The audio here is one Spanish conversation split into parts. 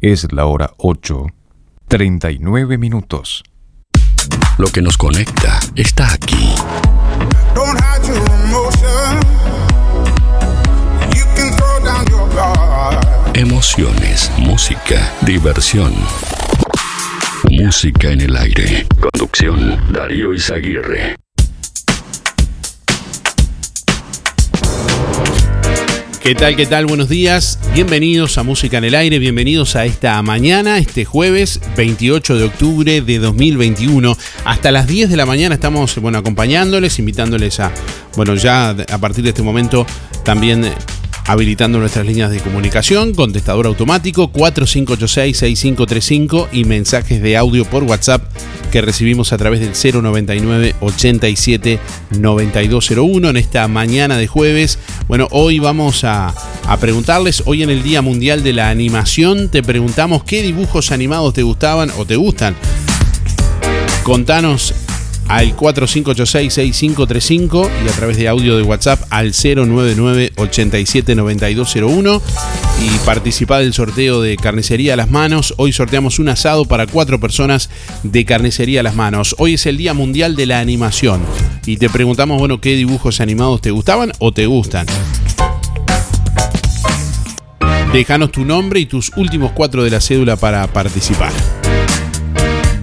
Es la hora 8, 39 minutos. Lo que nos conecta está aquí. Emociones, música, diversión. Música en el aire. Conducción, Darío Izaguirre. ¿Qué tal? ¿Qué tal? Buenos días. Bienvenidos a Música en el Aire, bienvenidos a esta mañana, este jueves 28 de octubre de 2021. Hasta las 10 de la mañana estamos bueno, acompañándoles, invitándoles a, bueno, ya a partir de este momento también habilitando nuestras líneas de comunicación, contestador automático 4586-6535 y mensajes de audio por WhatsApp que recibimos a través del 099 87 9201 en esta mañana de jueves. Bueno, hoy vamos a, a preguntarles, hoy en el Día Mundial de la Animación, te preguntamos qué dibujos animados te gustaban o te gustan. Contanos al 4586-6535 y a través de audio de WhatsApp al 099-879201 y participar del sorteo de Carnicería a las Manos. Hoy sorteamos un asado para cuatro personas de Carnicería a las Manos. Hoy es el Día Mundial de la Animación y te preguntamos, bueno, ¿qué dibujos animados te gustaban o te gustan? Déjanos tu nombre y tus últimos cuatro de la cédula para participar.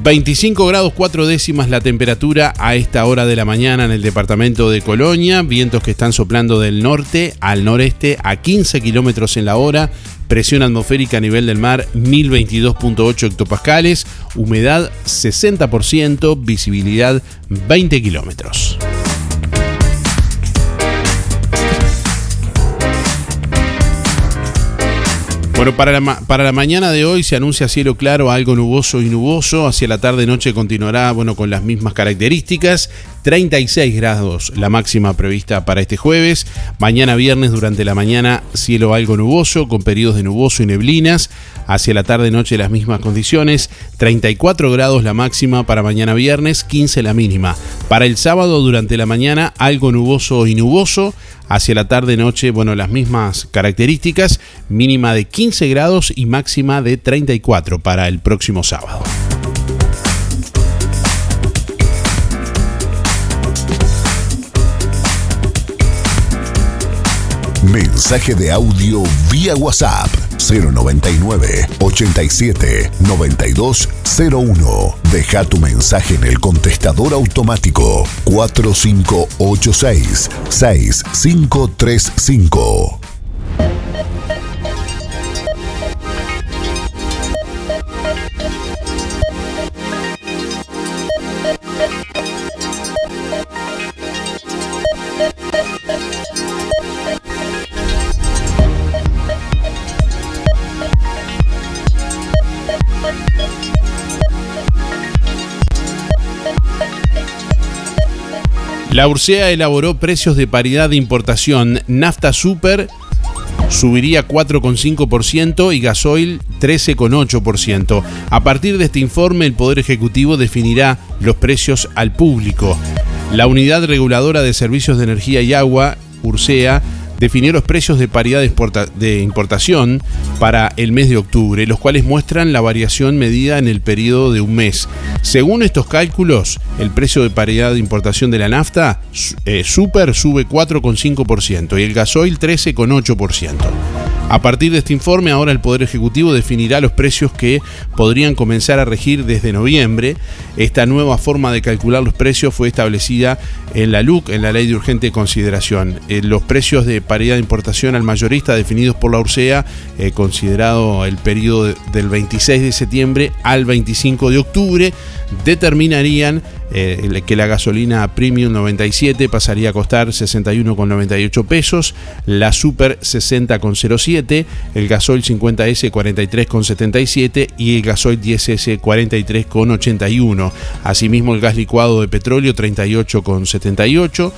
25 grados 4 décimas la temperatura a esta hora de la mañana en el departamento de Colonia, vientos que están soplando del norte al noreste a 15 kilómetros en la hora, presión atmosférica a nivel del mar 1022.8 hectopascales, humedad 60%, visibilidad 20 kilómetros. Bueno, para la, para la mañana de hoy se anuncia cielo claro, algo nuboso y nuboso. Hacia la tarde-noche continuará bueno, con las mismas características. 36 grados la máxima prevista para este jueves. Mañana viernes durante la mañana cielo algo nuboso con periodos de nuboso y neblinas. Hacia la tarde-noche las mismas condiciones. 34 grados la máxima para mañana viernes, 15 la mínima. Para el sábado durante la mañana algo nuboso y nuboso Hacia la tarde-noche, bueno, las mismas características, mínima de 15 grados y máxima de 34 para el próximo sábado. Mensaje de audio vía WhatsApp 099 87 9201. Deja tu mensaje en el contestador automático 4586 6535. La Ursea elaboró precios de paridad de importación. Nafta Super subiría 4,5% y gasoil 13,8%. A partir de este informe, el Poder Ejecutivo definirá los precios al público. La Unidad Reguladora de Servicios de Energía y Agua, Ursea, definió los precios de paridad de importación para el mes de octubre, los cuales muestran la variación medida en el periodo de un mes. Según estos cálculos, el precio de paridad de importación de la nafta eh, super sube 4,5% y el gasoil 13,8%. A partir de este informe, ahora el Poder Ejecutivo definirá los precios que podrían comenzar a regir desde noviembre. Esta nueva forma de calcular los precios fue establecida en la LUC, en la Ley de Urgente Consideración. Eh, los precios de paridad de importación al mayorista definidos por la URSEA, eh, considerado el periodo del 26 de septiembre al 25 de octubre, determinarían eh, que la gasolina Premium 97 pasaría a costar 61,98 pesos, la Super 60,07, el gasoil 50S 43,77 y el gasoil 10S 43,81. Asimismo el gas licuado de petróleo 38,78,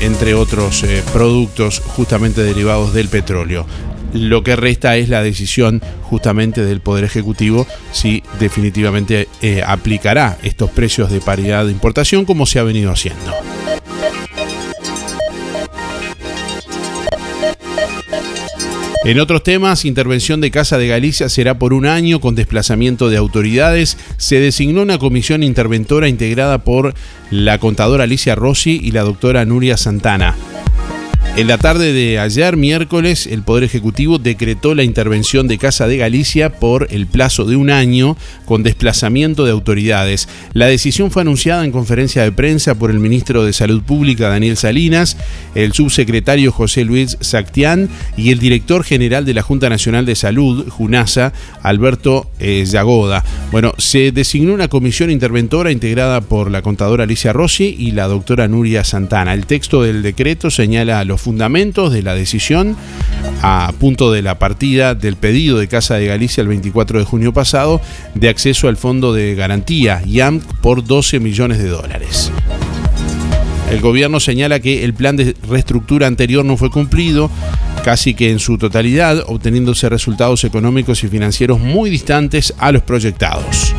entre otros eh, productos justamente derivados del petróleo. Lo que resta es la decisión justamente del Poder Ejecutivo si definitivamente eh, aplicará estos precios de paridad de importación como se ha venido haciendo. En otros temas, intervención de Casa de Galicia será por un año con desplazamiento de autoridades. Se designó una comisión interventora integrada por la contadora Alicia Rossi y la doctora Nuria Santana. En la tarde de ayer, miércoles, el Poder Ejecutivo decretó la intervención de Casa de Galicia por el plazo de un año con desplazamiento de autoridades. La decisión fue anunciada en conferencia de prensa por el ministro de Salud Pública, Daniel Salinas, el subsecretario José Luis Sactián y el director general de la Junta Nacional de Salud, JUNASA, Alberto eh. Bueno, se designó una comisión interventora integrada por la contadora Alicia Rossi y la doctora Nuria Santana. El texto del decreto señala los fundamentos de la decisión a punto de la partida del pedido de Casa de Galicia el 24 de junio pasado de acceso al Fondo de Garantía, YAM, por 12 millones de dólares. El gobierno señala que el plan de reestructura anterior no fue cumplido casi que en su totalidad, obteniéndose resultados económicos y financieros muy distantes a los proyectados.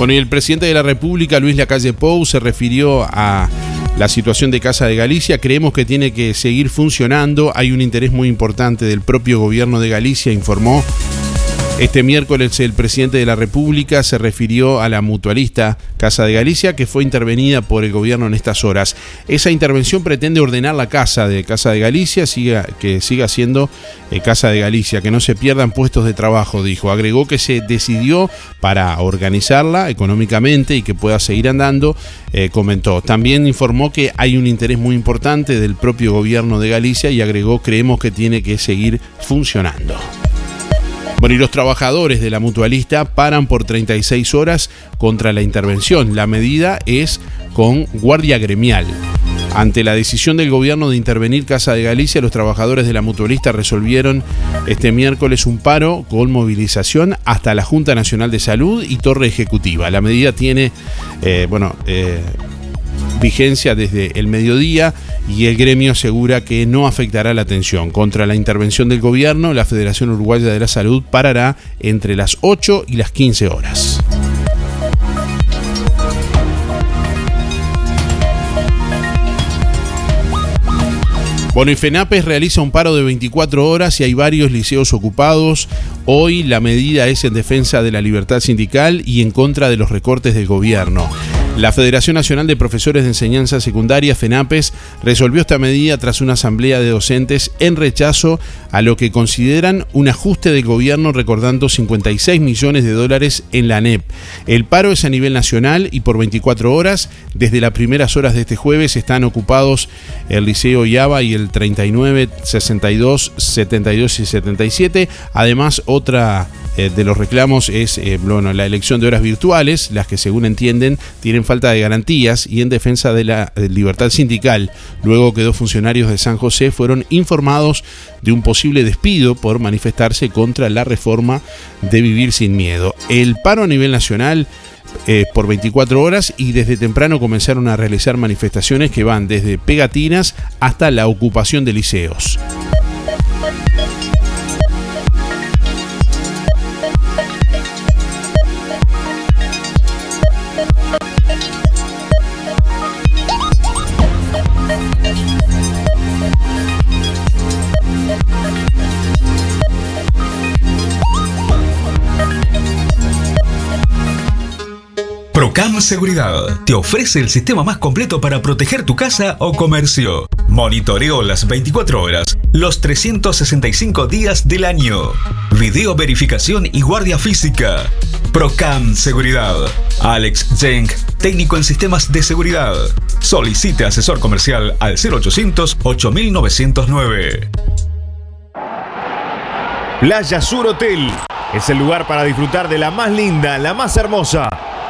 Bueno, y el presidente de la República, Luis Lacalle Pou, se refirió a la situación de Casa de Galicia. Creemos que tiene que seguir funcionando. Hay un interés muy importante del propio gobierno de Galicia, informó este miércoles el presidente de la República se refirió a la mutualista Casa de Galicia que fue intervenida por el gobierno en estas horas. Esa intervención pretende ordenar la casa de Casa de Galicia, que siga siendo eh, Casa de Galicia, que no se pierdan puestos de trabajo, dijo. Agregó que se decidió para organizarla económicamente y que pueda seguir andando, eh, comentó. También informó que hay un interés muy importante del propio gobierno de Galicia y agregó creemos que tiene que seguir funcionando. Bueno, y los trabajadores de la mutualista paran por 36 horas contra la intervención. La medida es con guardia gremial. Ante la decisión del gobierno de intervenir Casa de Galicia, los trabajadores de la mutualista resolvieron este miércoles un paro con movilización hasta la Junta Nacional de Salud y Torre Ejecutiva. La medida tiene, eh, bueno, eh, vigencia desde el mediodía y el gremio asegura que no afectará la atención. Contra la intervención del gobierno, la Federación Uruguaya de la Salud parará entre las 8 y las 15 horas. Bueno, y FENAPES realiza un paro de 24 horas y hay varios liceos ocupados. Hoy la medida es en defensa de la libertad sindical y en contra de los recortes del gobierno. La Federación Nacional de Profesores de Enseñanza Secundaria, FENAPES, resolvió esta medida tras una asamblea de docentes en rechazo a lo que consideran un ajuste del gobierno recordando 56 millones de dólares en la ANEP. El paro es a nivel nacional y por 24 horas. Desde las primeras horas de este jueves están ocupados el Liceo Yaba y el 39, 62, 72 y 77. Además, otra eh, de los reclamos es eh, bueno, la elección de horas virtuales, las que según entienden tienen falta de garantías y en defensa de la libertad sindical, luego que dos funcionarios de San José fueron informados de un posible despido por manifestarse contra la reforma de vivir sin miedo. El paro a nivel nacional eh, por 24 horas y desde temprano comenzaron a realizar manifestaciones que van desde pegatinas hasta la ocupación de liceos. Procam Seguridad te ofrece el sistema más completo para proteger tu casa o comercio. Monitoreo las 24 horas, los 365 días del año. Video verificación y guardia física. Procam Seguridad. Alex Zeng, técnico en sistemas de seguridad. Solicite asesor comercial al 0800 8909. Playa Sur Hotel es el lugar para disfrutar de la más linda, la más hermosa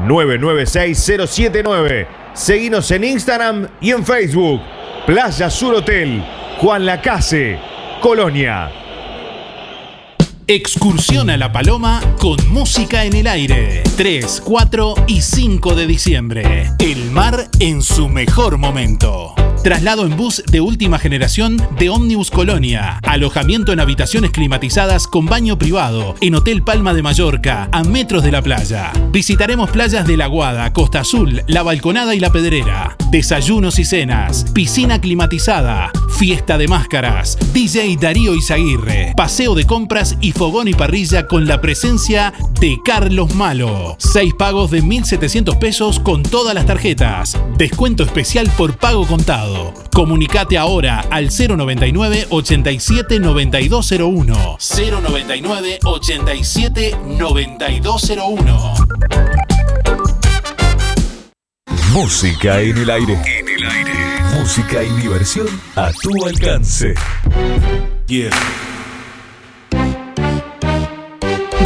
996 079. Seguinos en Instagram y en Facebook. Playa Sur Hotel, Juan Lacase, Colonia. Excursión a La Paloma con música en el aire. 3, 4 y 5 de diciembre. El mar en su mejor momento. Traslado en bus de última generación de Omnibus Colonia. Alojamiento en habitaciones climatizadas con baño privado en Hotel Palma de Mallorca, a metros de la playa. Visitaremos playas de La Guada, Costa Azul, La Balconada y La Pedrera. Desayunos y cenas, piscina climatizada, fiesta de máscaras, DJ Darío Izaguirre, paseo de compras y fogón y parrilla con la presencia de Carlos Malo. Seis pagos de 1.700 pesos con todas las tarjetas. Descuento especial por pago contado. Comunicate ahora al 099 87 9201. 099 87 9201. Música en el aire. En el aire. Música y diversión a tu alcance.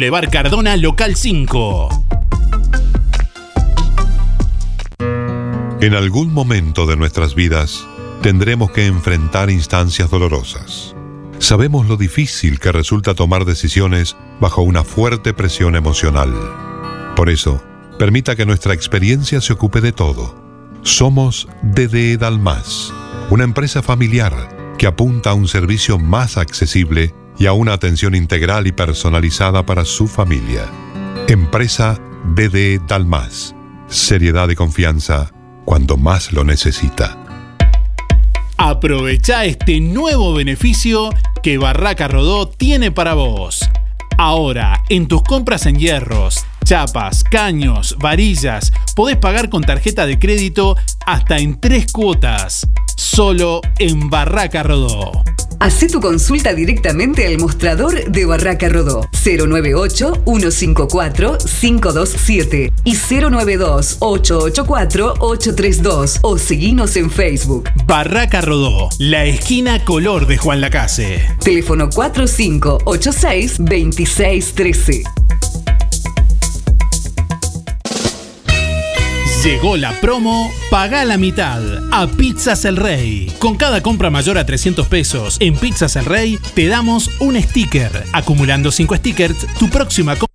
Boulevard Cardona, local 5. En algún momento de nuestras vidas tendremos que enfrentar instancias dolorosas. Sabemos lo difícil que resulta tomar decisiones bajo una fuerte presión emocional. Por eso, permita que nuestra experiencia se ocupe de todo. Somos DDE Dalmas, una empresa familiar que apunta a un servicio más accesible y a una atención integral y personalizada para su familia. Empresa DDE Dalmas. Seriedad y confianza cuando más lo necesita. Aprovecha este nuevo beneficio que Barraca Rodó tiene para vos. Ahora, en tus compras en hierros, chapas, caños, varillas, podés pagar con tarjeta de crédito hasta en tres cuotas. Solo en Barraca Rodó. Hacé tu consulta directamente al mostrador de Barraca Rodó 098-154-527 y 092-884-832 o seguinos en Facebook. Barraca Rodó, la esquina color de Juan Lacase. Teléfono 4586-2613. Llegó la promo Paga la mitad a Pizzas El Rey. Con cada compra mayor a 300 pesos en Pizzas El Rey, te damos un sticker. Acumulando 5 stickers, tu próxima compra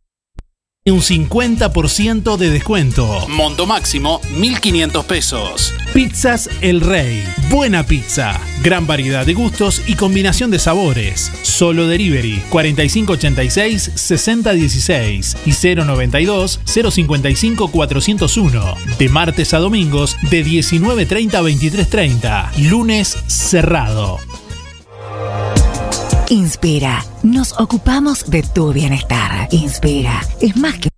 un 50% de descuento. Monto máximo 1.500 pesos. Pizzas El Rey. Buena pizza. Gran variedad de gustos y combinación de sabores. Solo delivery 4586-6016 y 092-055-401. De martes a domingos de 19.30 a 23.30. Lunes cerrado. Inspira. Nos ocupamos de tu bienestar. Inspira. Es más que...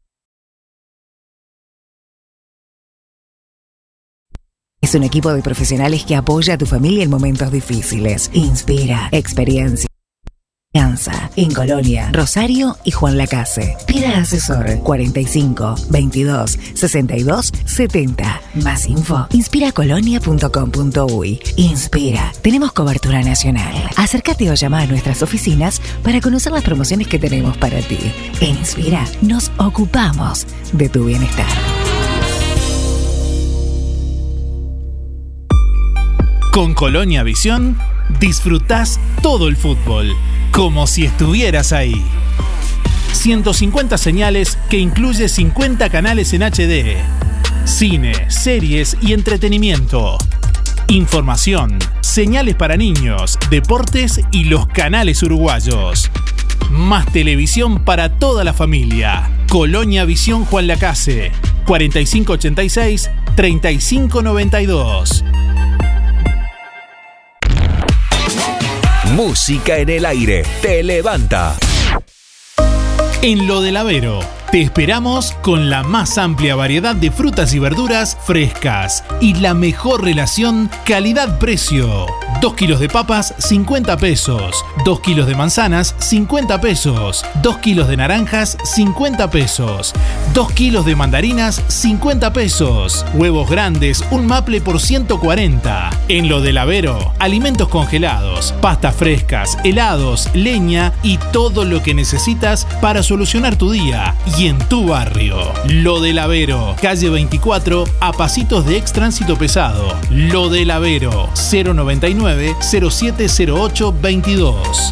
Es un equipo de profesionales que apoya a tu familia en momentos difíciles. Inspira. Experiencia. En Colonia, Rosario y Juan Lacase. Pida asesor 45 22 62 70. Más info. Inspiracolonia.com.uy. Inspira. Tenemos cobertura nacional. Acércate o llama a nuestras oficinas para conocer las promociones que tenemos para ti. En Inspira nos ocupamos de tu bienestar. Con Colonia Visión disfrutás todo el fútbol, como si estuvieras ahí. 150 señales que incluye 50 canales en HD. Cine, series y entretenimiento. Información, señales para niños, deportes y los canales uruguayos. Más televisión para toda la familia. Colonia Visión Juan Lacase, 4586-3592. Música en el aire. Te levanta. En lo del Avero te esperamos con la más amplia variedad de frutas y verduras frescas y la mejor relación calidad-precio. 2 kilos de papas, 50 pesos. 2 kilos de manzanas, 50 pesos. 2 kilos de naranjas, 50 pesos. 2 kilos de mandarinas, 50 pesos. Huevos grandes, un maple por 140. En lo del Avero, alimentos congelados, pastas frescas, helados, leña y todo lo que necesitas para solucionar tu día y en tu barrio. Lo del Avero, calle 24, a pasitos de ex tránsito pesado. Lo del Avero, 099 0708 22.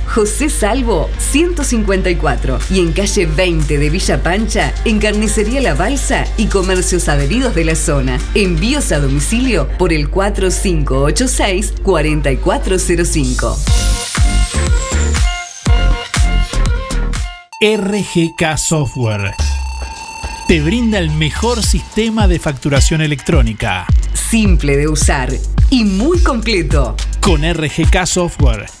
José Salvo 154 y en calle 20 de Villa Pancha, en Carnicería La Balsa y comercios adheridos de la zona. Envíos a domicilio por el 4586-4405. RGK Software te brinda el mejor sistema de facturación electrónica. Simple de usar y muy completo. Con RGK Software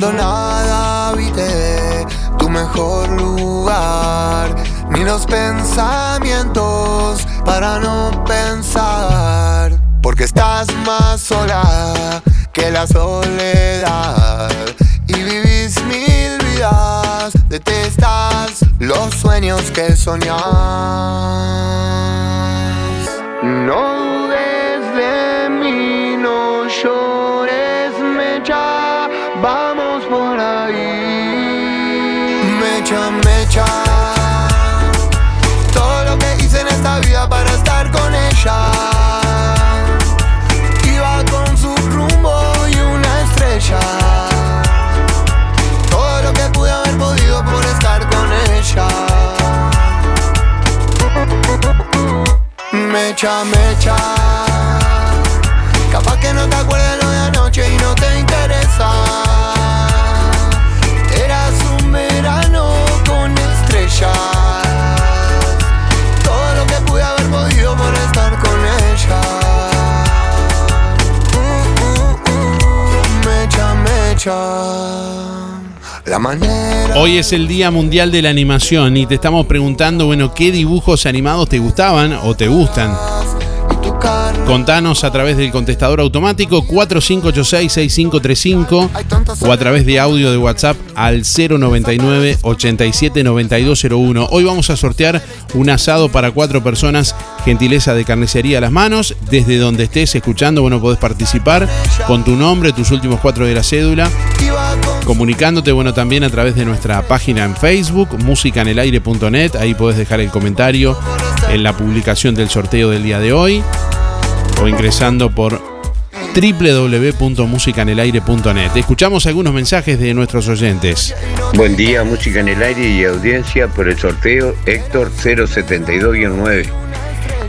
Cuando nada habite tu mejor lugar, ni los pensamientos para no pensar, porque estás más sola que la soledad. Y vivís mil vidas, detestas los sueños que soñás. No dudes de mí, no llores, Mecha, mecha. Capaz que no te acuerdas lo de anoche y no te interesa. Eras un verano con estrellas. Todo lo que pude haber podido por estar con ella. Uh, uh, uh, mecha, mecha. La manera. Hoy es el Día Mundial de la Animación y te estamos preguntando, bueno, ¿qué dibujos animados te gustaban o te gustan? Contanos a través del contestador automático 4586-6535 o a través de audio de WhatsApp al 099 879201. Hoy vamos a sortear un asado para cuatro personas, gentileza de carnicería a las manos. Desde donde estés escuchando, bueno, podés participar con tu nombre, tus últimos cuatro de la cédula, comunicándote, bueno, también a través de nuestra página en Facebook, musicanelaire.net. Ahí podés dejar el comentario en la publicación del sorteo del día de hoy o ingresando por www.musicanelaire.net. Escuchamos algunos mensajes de nuestros oyentes. Buen día, música en el aire y audiencia por el sorteo Héctor 072-9.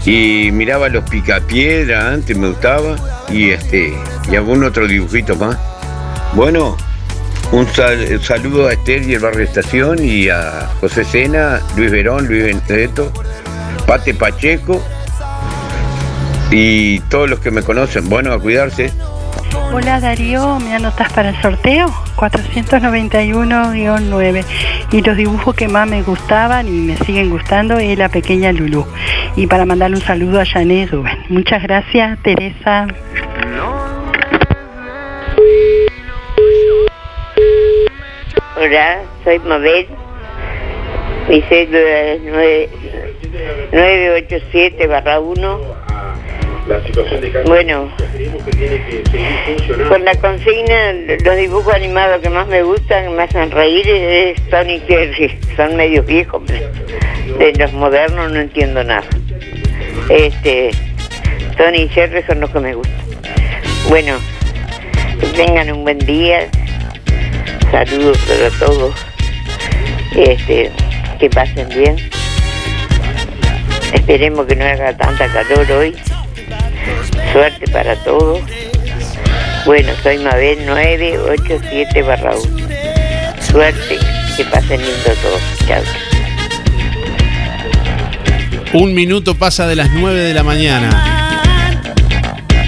Y miraba los picapiedra antes, me gustaba, y este, y algún otro dibujito más. Bueno, un sal- saludo a Esther y el barrio Estación y a José Sena, Luis Verón, Luis Benedetto, Pate Pacheco y todos los que me conocen. Bueno, a cuidarse. Hola Darío, ¿me anotas para el sorteo? 491-9. Y los dibujos que más me gustaban y me siguen gustando es la pequeña Lulú. Y para mandarle un saludo a Janet Rubén. Muchas gracias, Teresa. Hola, soy Mabel. Mi cédula es 9 987 barra 1. Bueno, con la consigna, los dibujos animados que más me gustan, me hacen reír, es Tony Jerry. Son medios viejos, de los modernos no entiendo nada. Este, Tony Jerry son los que me gustan. Bueno, que tengan un buen día. Saludos para todos. Este, que pasen bien. Esperemos que no haga tanta calor hoy. Suerte para todos. Bueno, soy Mabel 987 barra 1. Suerte, que pasen lindo todos. Chao. Un minuto pasa de las 9 de la mañana.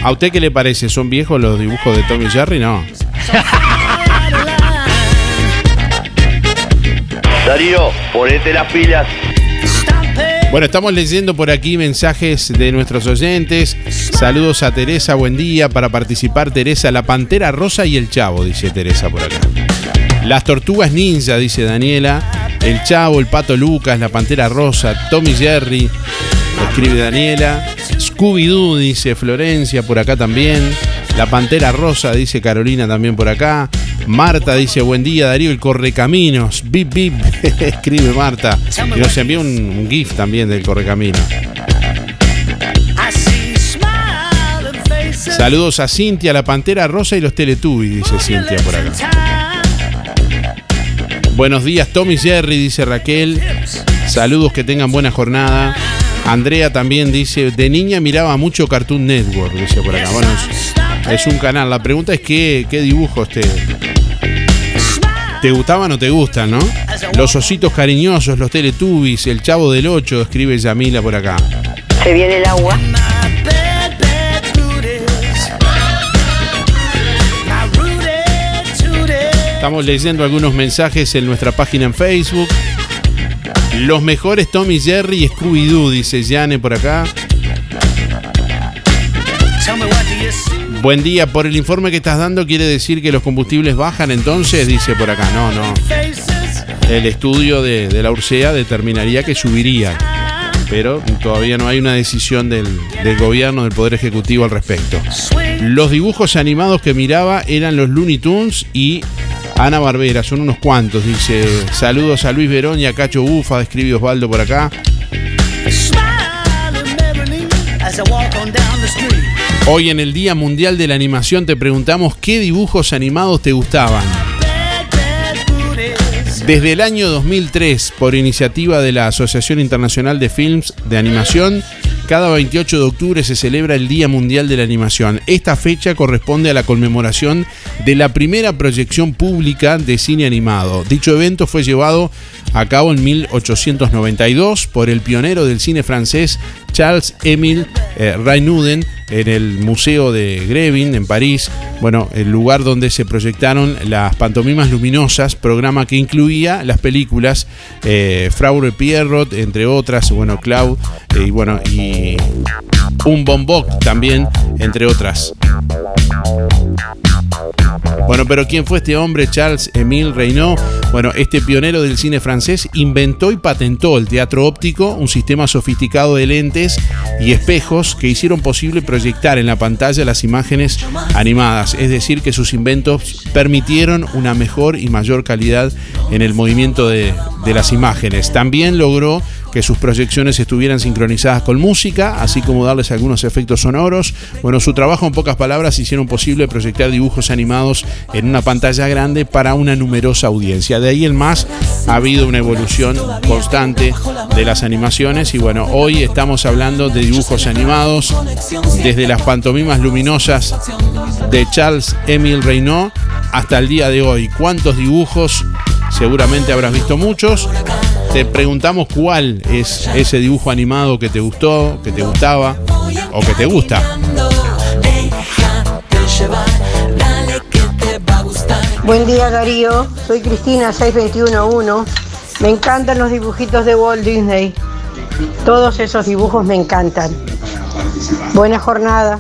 ¿A usted qué le parece? ¿Son viejos los dibujos de Tommy Jerry? No. Darío, ponete las pilas. Bueno, estamos leyendo por aquí mensajes de nuestros oyentes. Saludos a Teresa, buen día. Para participar, Teresa, la pantera rosa y el chavo, dice Teresa por acá. Las tortugas ninja, dice Daniela. El chavo, el pato Lucas, la pantera rosa, Tommy Jerry, escribe Daniela. Scooby-Doo, dice Florencia, por acá también. La pantera rosa, dice Carolina también por acá. Marta dice, buen día Darío, el correcaminos. Bip, bip, escribe Marta. Y nos envía un, GIF también del correcaminos. Saludos a Cintia, la pantera rosa y los Teletubbies, dice Cintia por acá. Buenos días, Tommy Jerry, dice Raquel. Saludos, que tengan buena jornada. Andrea también dice, de niña miraba mucho Cartoon Network, dice por acá. Bueno, es, es un canal. La pregunta es qué, qué dibujos te, te gustaban o te gustan, ¿no? Los ositos cariñosos, los Teletubbies, el chavo del 8, escribe Yamila por acá. Se viene el agua. Estamos leyendo algunos mensajes en nuestra página en Facebook. Los mejores Tommy Jerry y Scooby-Doo, dice Yane por acá. Buen día, por el informe que estás dando, ¿quiere decir que los combustibles bajan entonces? Dice por acá. No, no. El estudio de, la Ursea determinaría que subiría. Pero todavía no hay una decisión del, del gobierno, del Poder Ejecutivo al respecto. Los dibujos animados que miraba eran los Looney Tunes y Ana Barbera, son unos cuantos, dice. Saludos a Luis Verón y a Cacho Bufa, escribe Osvaldo por acá. Hoy en el Día Mundial de la Animación te preguntamos qué dibujos animados te gustaban. Desde el año 2003, por iniciativa de la Asociación Internacional de Films de Animación, cada 28 de octubre se celebra el Día Mundial de la Animación. Esta fecha corresponde a la conmemoración de la primera proyección pública de cine animado. Dicho evento fue llevado a cabo en 1892 por el pionero del cine francés Charles Émile eh, en el Museo de Grevin en París. Bueno, el lugar donde se proyectaron las pantomimas luminosas, programa que incluía las películas eh, Fraure Pierrot, entre otras, bueno, Cloud, eh, y bueno, y un Bombok también, entre otras. Bueno, pero ¿quién fue este hombre, Charles Émile Reynaud? Bueno, este pionero del cine francés inventó y patentó el teatro óptico, un sistema sofisticado de lentes y espejos que hicieron posible proyectar en la pantalla las imágenes animadas, es decir, que sus inventos permitieron una mejor y mayor calidad en el movimiento de, las imágenes. También logró que sus proyecciones estuvieran sincronizadas con música, así como darles algunos efectos sonoros. Bueno, su trabajo en pocas palabras hicieron posible proyectar dibujos animados en una pantalla grande para una numerosa audiencia. De ahí en más ha habido una evolución constante de las animaciones y bueno, hoy estamos hablando de dibujos animados desde las pantomimas luminosas de Charles Emile Reynaud hasta el día de hoy. ¿Cuántos dibujos? Seguramente habrás visto muchos. Te preguntamos cuál es ese dibujo animado que te gustó, que te gustaba o que te gusta. Buen día Darío, soy Cristina 6211. Me encantan los dibujitos de Walt Disney. Todos esos dibujos me encantan. Buena jornada.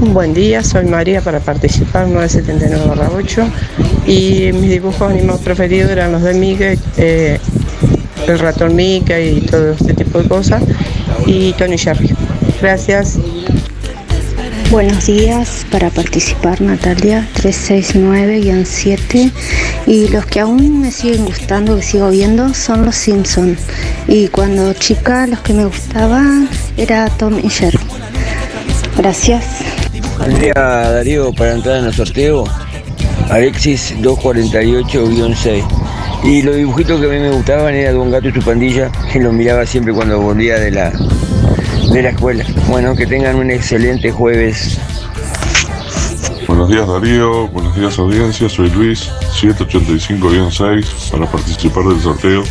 Buen día, soy María para participar 979-8 y mis dibujos animados preferidos eran los de Miguel, eh, el ratón Mickey y todo este tipo de cosas y Tony Sherry. Gracias. Buenos días, para participar Natalia 369-7 y los que aún me siguen gustando, que sigo viendo, son los Simpsons y cuando chica los que me gustaban era Tom y Jerry. Gracias. Buen día Darío, para entrar en el sorteo, Alexis 248-6. Y los dibujitos que a mí me gustaban era Don Gato y su pandilla, que los miraba siempre cuando volvía de la, de la escuela. Bueno, que tengan un excelente jueves. Buenos días Darío, buenos días audiencia, soy Luis, 785-6 para participar del sorteo.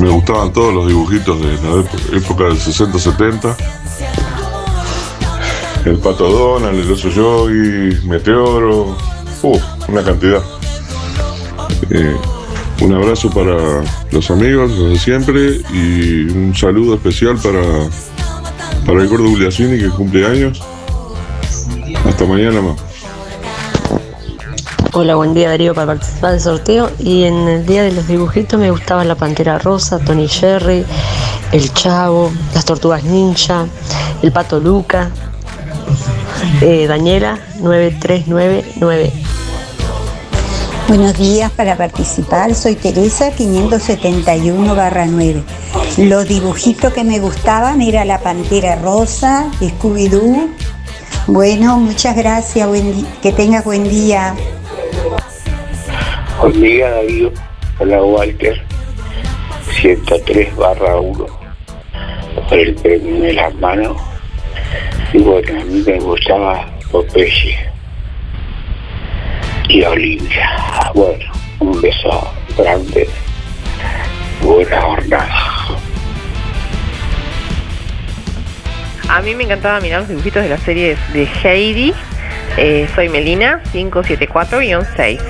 Me gustaban todos los dibujitos de la época del 60-70. El Pato Donald, el Oso Yogi, Meteoro, uh, una cantidad. Eh, un abrazo para los amigos, los de siempre, y un saludo especial para, para el gordo que cumple años. Hasta mañana más. Hola, buen día Darío para participar del sorteo y en el día de los dibujitos me gustaba la Pantera Rosa, Tony Jerry, el Chavo, las Tortugas Ninja, el Pato Luca, eh, Daniela 9399. Buenos días para participar, soy Teresa 571-9. Los dibujitos que me gustaban era la Pantera Rosa, Scooby-Doo. Bueno, muchas gracias, que tengas buen día. Buen día Darío, hola Walter, 103 barra 1, por el premio de las manos. Y bueno, a mí me gustaba Popeye y Olivia. Bueno, un beso grande, buena jornada. A mí me encantaba mirar los dibujitos de la serie de Heidi. Eh, soy Melina, 574-6.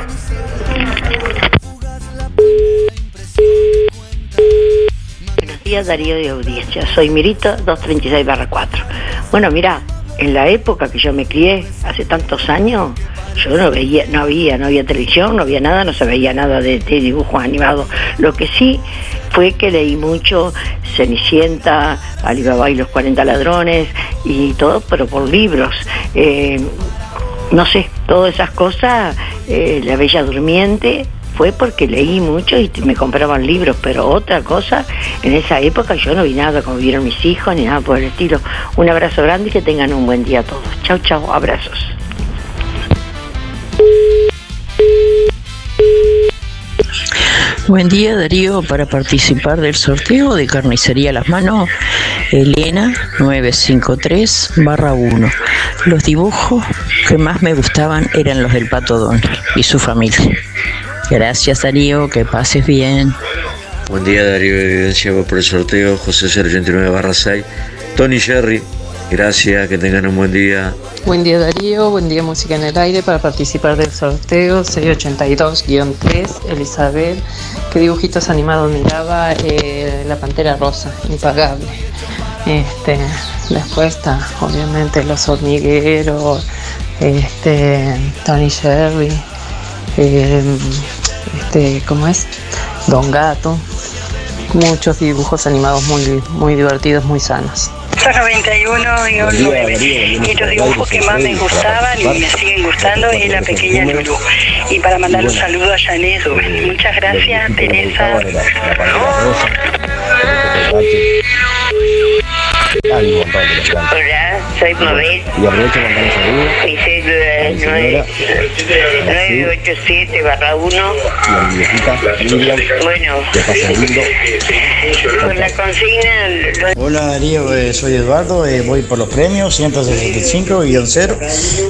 Buenos días, Darío de Audiencia. Soy Mirito, 236 4. Bueno, mira, en la época que yo me crié, hace tantos años, yo no veía, no había, no había televisión, no había nada, no se veía nada de, dibujos animados. Lo que sí fue que leí mucho Cenicienta, Alibaba y los 40 ladrones y todo, pero por libros. Eh, no sé, todas esas cosas, eh, La Bella Durmiente, fue porque leí mucho y me compraban libros, pero otra cosa, en esa época yo no vi nada como vieron mis hijos ni nada por el estilo. Un abrazo grande y que tengan un buen día todos. Chau, chau, abrazos. Buen día Darío, para participar del sorteo de Carnicería Las Manos, Elena 953 barra 1. Los dibujos que más me gustaban eran los del Pato Don y su familia. Gracias Darío, que pases bien. Buen día Darío, evidencia por el sorteo, José 089 barra 6. Tony Jerry, gracias, que tengan un buen día. Buen día Darío, buen día Música en el Aire para participar del sorteo 682-3, Elizabeth. ¿Qué dibujitos animados miraba? Eh, la Pantera Rosa, impagable. Este, después está, obviamente, los hormigueros, este, Tony Sherry, eh, este, ¿cómo es? Don Gato. Muchos dibujos animados muy, muy divertidos, muy sanos. 91 y un 9. Y los dibujos que más me gustaban y me siguen gustando es la pequeña Lulu. Y para mandar un saludo a Janet. Muchas gracias, Teresa. Hola, soy Mabel. Y aprovecho para mandar un saludo. Mi cédula es 987 barra 1. Y a mi viejita, Miriam. Bueno, Que pasen lindo. con la consigna... Hola Darío, eh, soy Eduardo, eh, voy por los premios 165-0.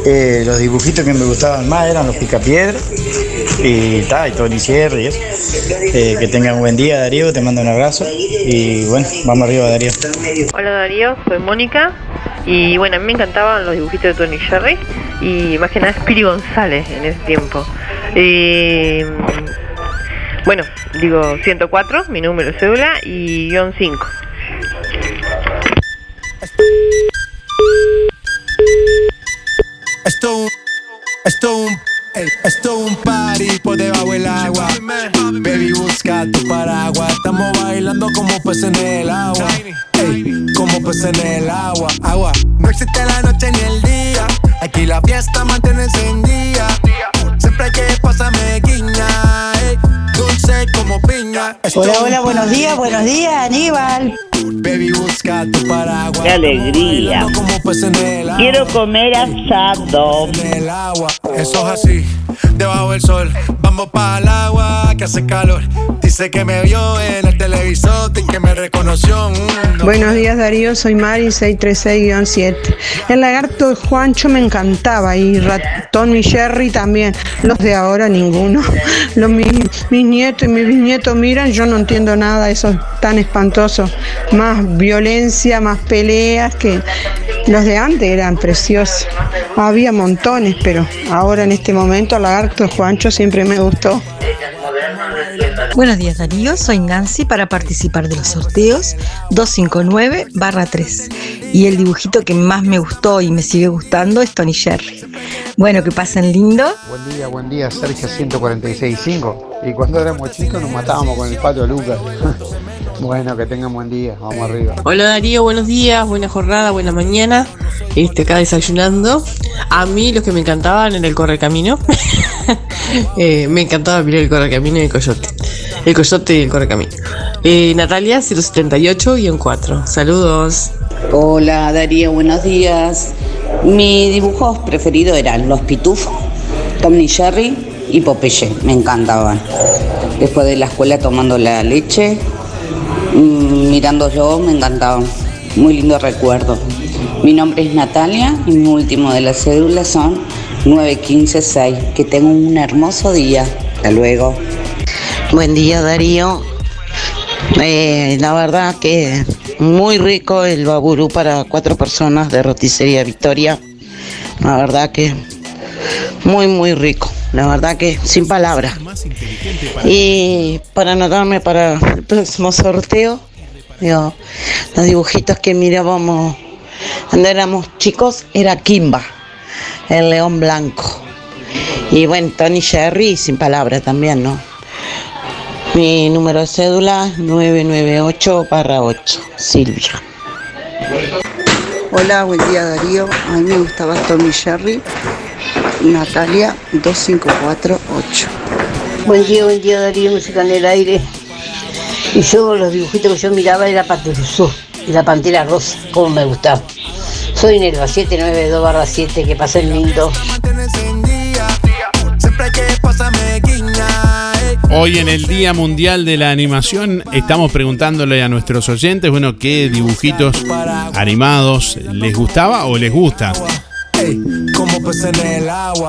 Eh, los dibujitos que me gustaban más eran los picapiedra y, ta, y Tony Sierra y eso. Eh, que tengan un buen día Darío, te mando un abrazo y bueno, vamos arriba Darío. Hola Darío, soy Y bueno, a mí me encantaban los dibujitos de Tony Jerry y más que nada Spiri González en ese tiempo. Y, bueno, digo 104, mi número de cédula y guion 5. Esto un, esto esto un party por debajo del agua. Baby, busca tu paraguas. Estamos bailando como peces en el agua. Ey, como peces en el agua. Agua. No existe la noche ni el día. Aquí la fiesta mantiene encendida. Siempre hay que pasarme guiña. ey, dulce como piña. Esto Hola, hola, buenos días, buenos días, Aníbal. Baby, busca tu paraguas. Qué alegría. Quiero comer asado. Eso es así, debajo del sol. Vamos para el agua que hace calor. Dice que me vio en el televisor y que me reconoció. no. Buenos días Darío, soy Mari 636-7. El lagarto de Juancho me encantaba y ratón y Jerry también. Los de ahora ninguno. Los mis, mis nietos y mis bisnietos miran, yo no entiendo nada, eso es tan espantoso. Más violencia, más peleas que los de antes eran preciosos. Había montones, pero ahora en este momento el lagarto de Juancho siempre me gustó. Buenos días Darío, soy Nancy para participar de los sorteos 259-3 y el dibujito que más me gustó y me sigue gustando es Tony Jerry. Bueno, que pasen lindo. Buen día, buen día, Sergio 146.5. Y cuando éramos chicos nos matábamos con el pato Lucas. Bueno, que tengan buen día, vamos arriba. Hola Darío, buenos días, buena jornada, buena mañana. Este, acá desayunando. A mí los que me encantaban en el correcamino. Eh, me encantaba mirar el correcamino y el coyote. El coyote y el correcamino. Eh, Natalia 078-4. Saludos. Hola Darío, buenos días. Mis dibujos preferidos eran Los Pitufos, Tom y Jerry y Popeye, me encantaban. Después de la escuela tomando la leche, mirando yo, me encantaban. Muy lindo recuerdo. Mi nombre es Natalia y mi último de las cédulas son 9156. Que tengan un hermoso día. Hasta luego. Buen día Darío. Eh, la verdad que muy rico el baburú para cuatro personas de roticería Victoria. La verdad que muy muy rico. La verdad que sin palabras. Y para anotarme para el próximo sorteo, digo, los dibujitos que mirábamos cuando éramos chicos era Kimba, el león blanco. Y bueno, Tony Jerry sin palabras también, ¿no? Mi número de cédula 998 8, Silvia. Hola, buen día Darío. A mí me gustaba Tommy Jerry. Natalia 2548. Buen día, buen día Darío, música en el aire. Y yo los dibujitos que yo miraba era Patrusú y la Pantera Rosa, como me gustaba. Soy Nerva 792 7, que pasen lindo. Siempre hay que pasarme guiña. ey. Hoy en el Día Mundial de la Animación estamos preguntándole a nuestros oyentes, bueno, qué dibujitos animados les gustaba o les gusta. Ey, como pez en el agua.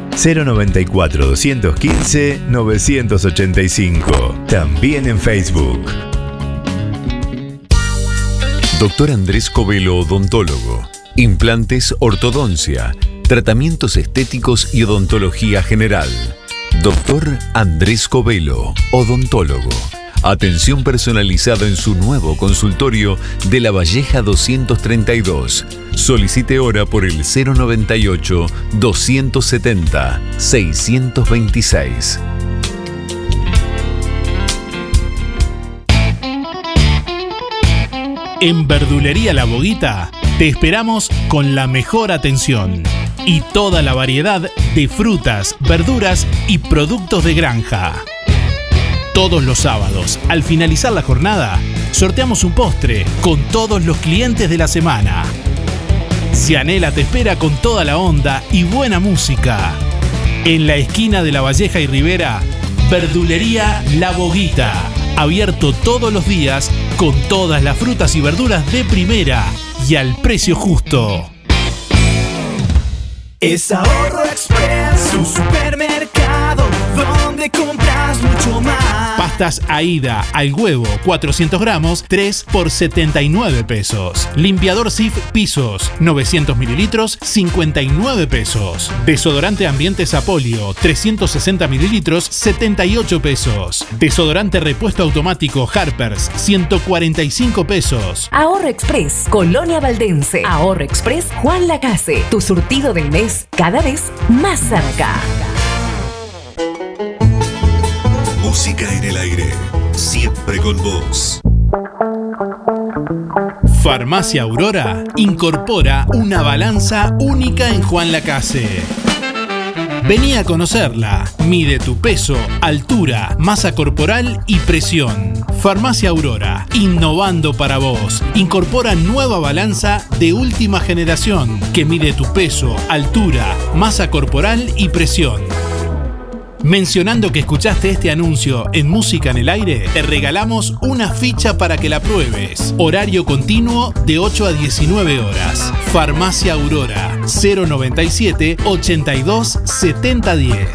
094 215 985. También en Facebook. Doctor Andrés Covelo Odontólogo. Implantes, ortodoncia, tratamientos estéticos y odontología general. Doctor Andrés Covelo, odontólogo. Atención personalizada en su nuevo consultorio de La Valleja 232. Solicite hora por el 098 270 626. En Verdulería La Boguita te esperamos con la mejor atención y toda la variedad de frutas, verduras y productos de granja. Todos los sábados, al finalizar la jornada, sorteamos un postre con todos los clientes de la semana. Cianela te espera con toda la onda y buena música. En la esquina de La Valleja y Rivera, Verdulería La Boguita. Abierto todos los días con todas las frutas y verduras de primera y al precio justo. Es Ahorro Express, su supermercado, donde mucho más. Pastas Aida al huevo, 400 gramos, 3 por 79 pesos. Limpiador Sif Pisos, 900 mililitros, 59 pesos. Desodorante Ambiente Sapolio, 360 mililitros, 78 pesos. Desodorante Repuesto Automático Harpers, 145 pesos. Ahorro Express, Colonia Valdense. Ahorro Express, Juan Lacase. Tu surtido del mes cada vez más cerca. Música en el aire. Siempre con vos. Farmacia Aurora incorpora una balanza única en Juan Lacase. Vení a conocerla. Mide tu peso, altura, masa corporal y presión. Farmacia Aurora, innovando para vos. Incorpora nueva balanza de última generación que mide tu peso, altura, masa corporal y presión. Mencionando que escuchaste este anuncio en Música en el Aire, te regalamos una ficha para que la pruebes. Horario continuo de 8 a 19 horas. Farmacia Aurora 097 82 70 10.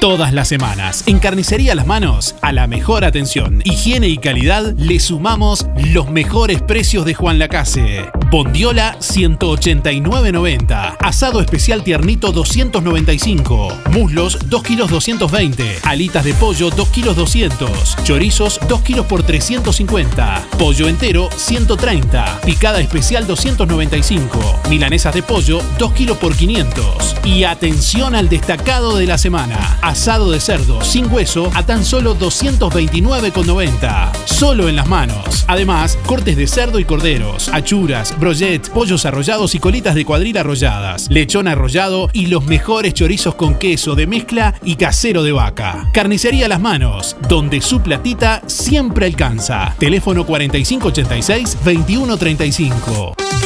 Todas las semanas, en Carnicería Las Manos, a la mejor atención, higiene y calidad, le sumamos los mejores precios de Juan Lacase. Bondiola 189.90. Asado especial tiernito 295. Muslos 2 kilos 220. Alitas de pollo 2 kilos 200. Chorizos 2 kilos por 350. Pollo entero 130. Picada especial 295. Milanesas de pollo 2 kilos por 500. Y atención al destacado de la semana. Asado de cerdo sin hueso a tan solo 229,90. Solo en las manos. Además, cortes de cerdo y corderos, achuras, brochets, pollos arrollados y colitas de cuadril arrolladas, lechón arrollado y los mejores chorizos con queso de mezcla y casero de vaca. Carnicería Las Manos, donde su platita siempre alcanza. Teléfono 4586-2135.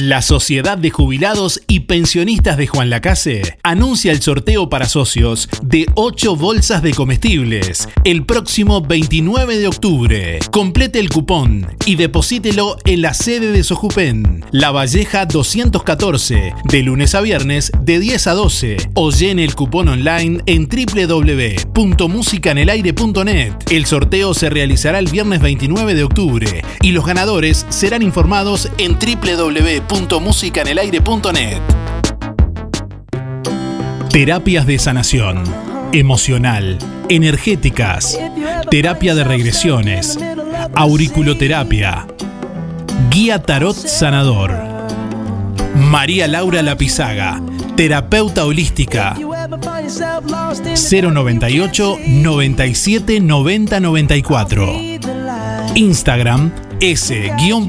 La Sociedad de Jubilados y Pensionistas de Juan Lacase anuncia el sorteo para socios de 8 bolsas de comestibles el próximo 29 de octubre. Complete el cupón y deposítelo en la sede de Sojupen, La Valleja 214, de lunes a viernes de 10 a 12 o llene el cupón online en www.musicanelaire.net. El sorteo se realizará el viernes 29 de octubre y los ganadores serán informados en www www.musicanelaire.net. Terapias de sanación, emocional, energéticas, terapia de regresiones, auriculoterapia, guía tarot sanador. María Laura Lapizaga, terapeuta holística. 098 97 90 94. Instagram S-E-del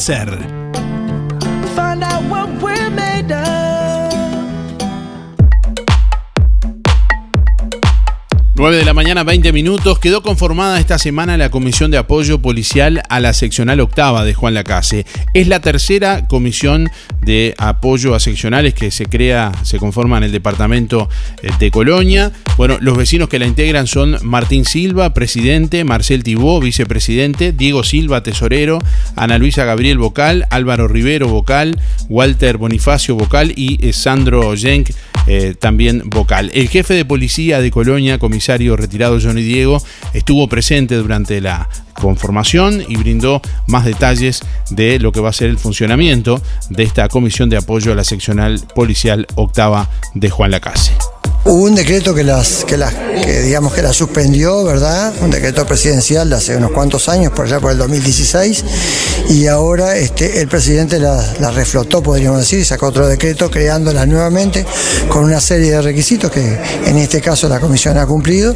ser. 9 de la mañana, 20 minutos. Quedó conformada esta semana la Comisión de Apoyo Policial a la Seccional Octava de Juan Lacase. Es la tercera comisión de apoyo a seccionales que se crea, se conforma en el departamento eh, de Colonia. Bueno, los vecinos que la integran son Martín Silva, presidente, Marcel Tibó, vicepresidente, Diego Silva, tesorero, Ana Luisa Gabriel, vocal, Álvaro Rivero, vocal, Walter Bonifacio, vocal y eh, Sandro Jenk, eh, también vocal. El jefe de policía de Colonia, comisario retirado Johnny Diego, estuvo presente durante la conformación y brindó más detalles de lo que va a ser el funcionamiento de esta comisión de apoyo a la seccional policial octava de Juan Lacase. Hubo un decreto que las, que las, digamos que la suspendió, ¿verdad? Un decreto presidencial de hace unos cuantos años, por allá por el 2016, y ahora este, el presidente la, reflotó, podríamos decir, y sacó otro decreto creándola nuevamente con una serie de requisitos que en este caso la comisión ha cumplido.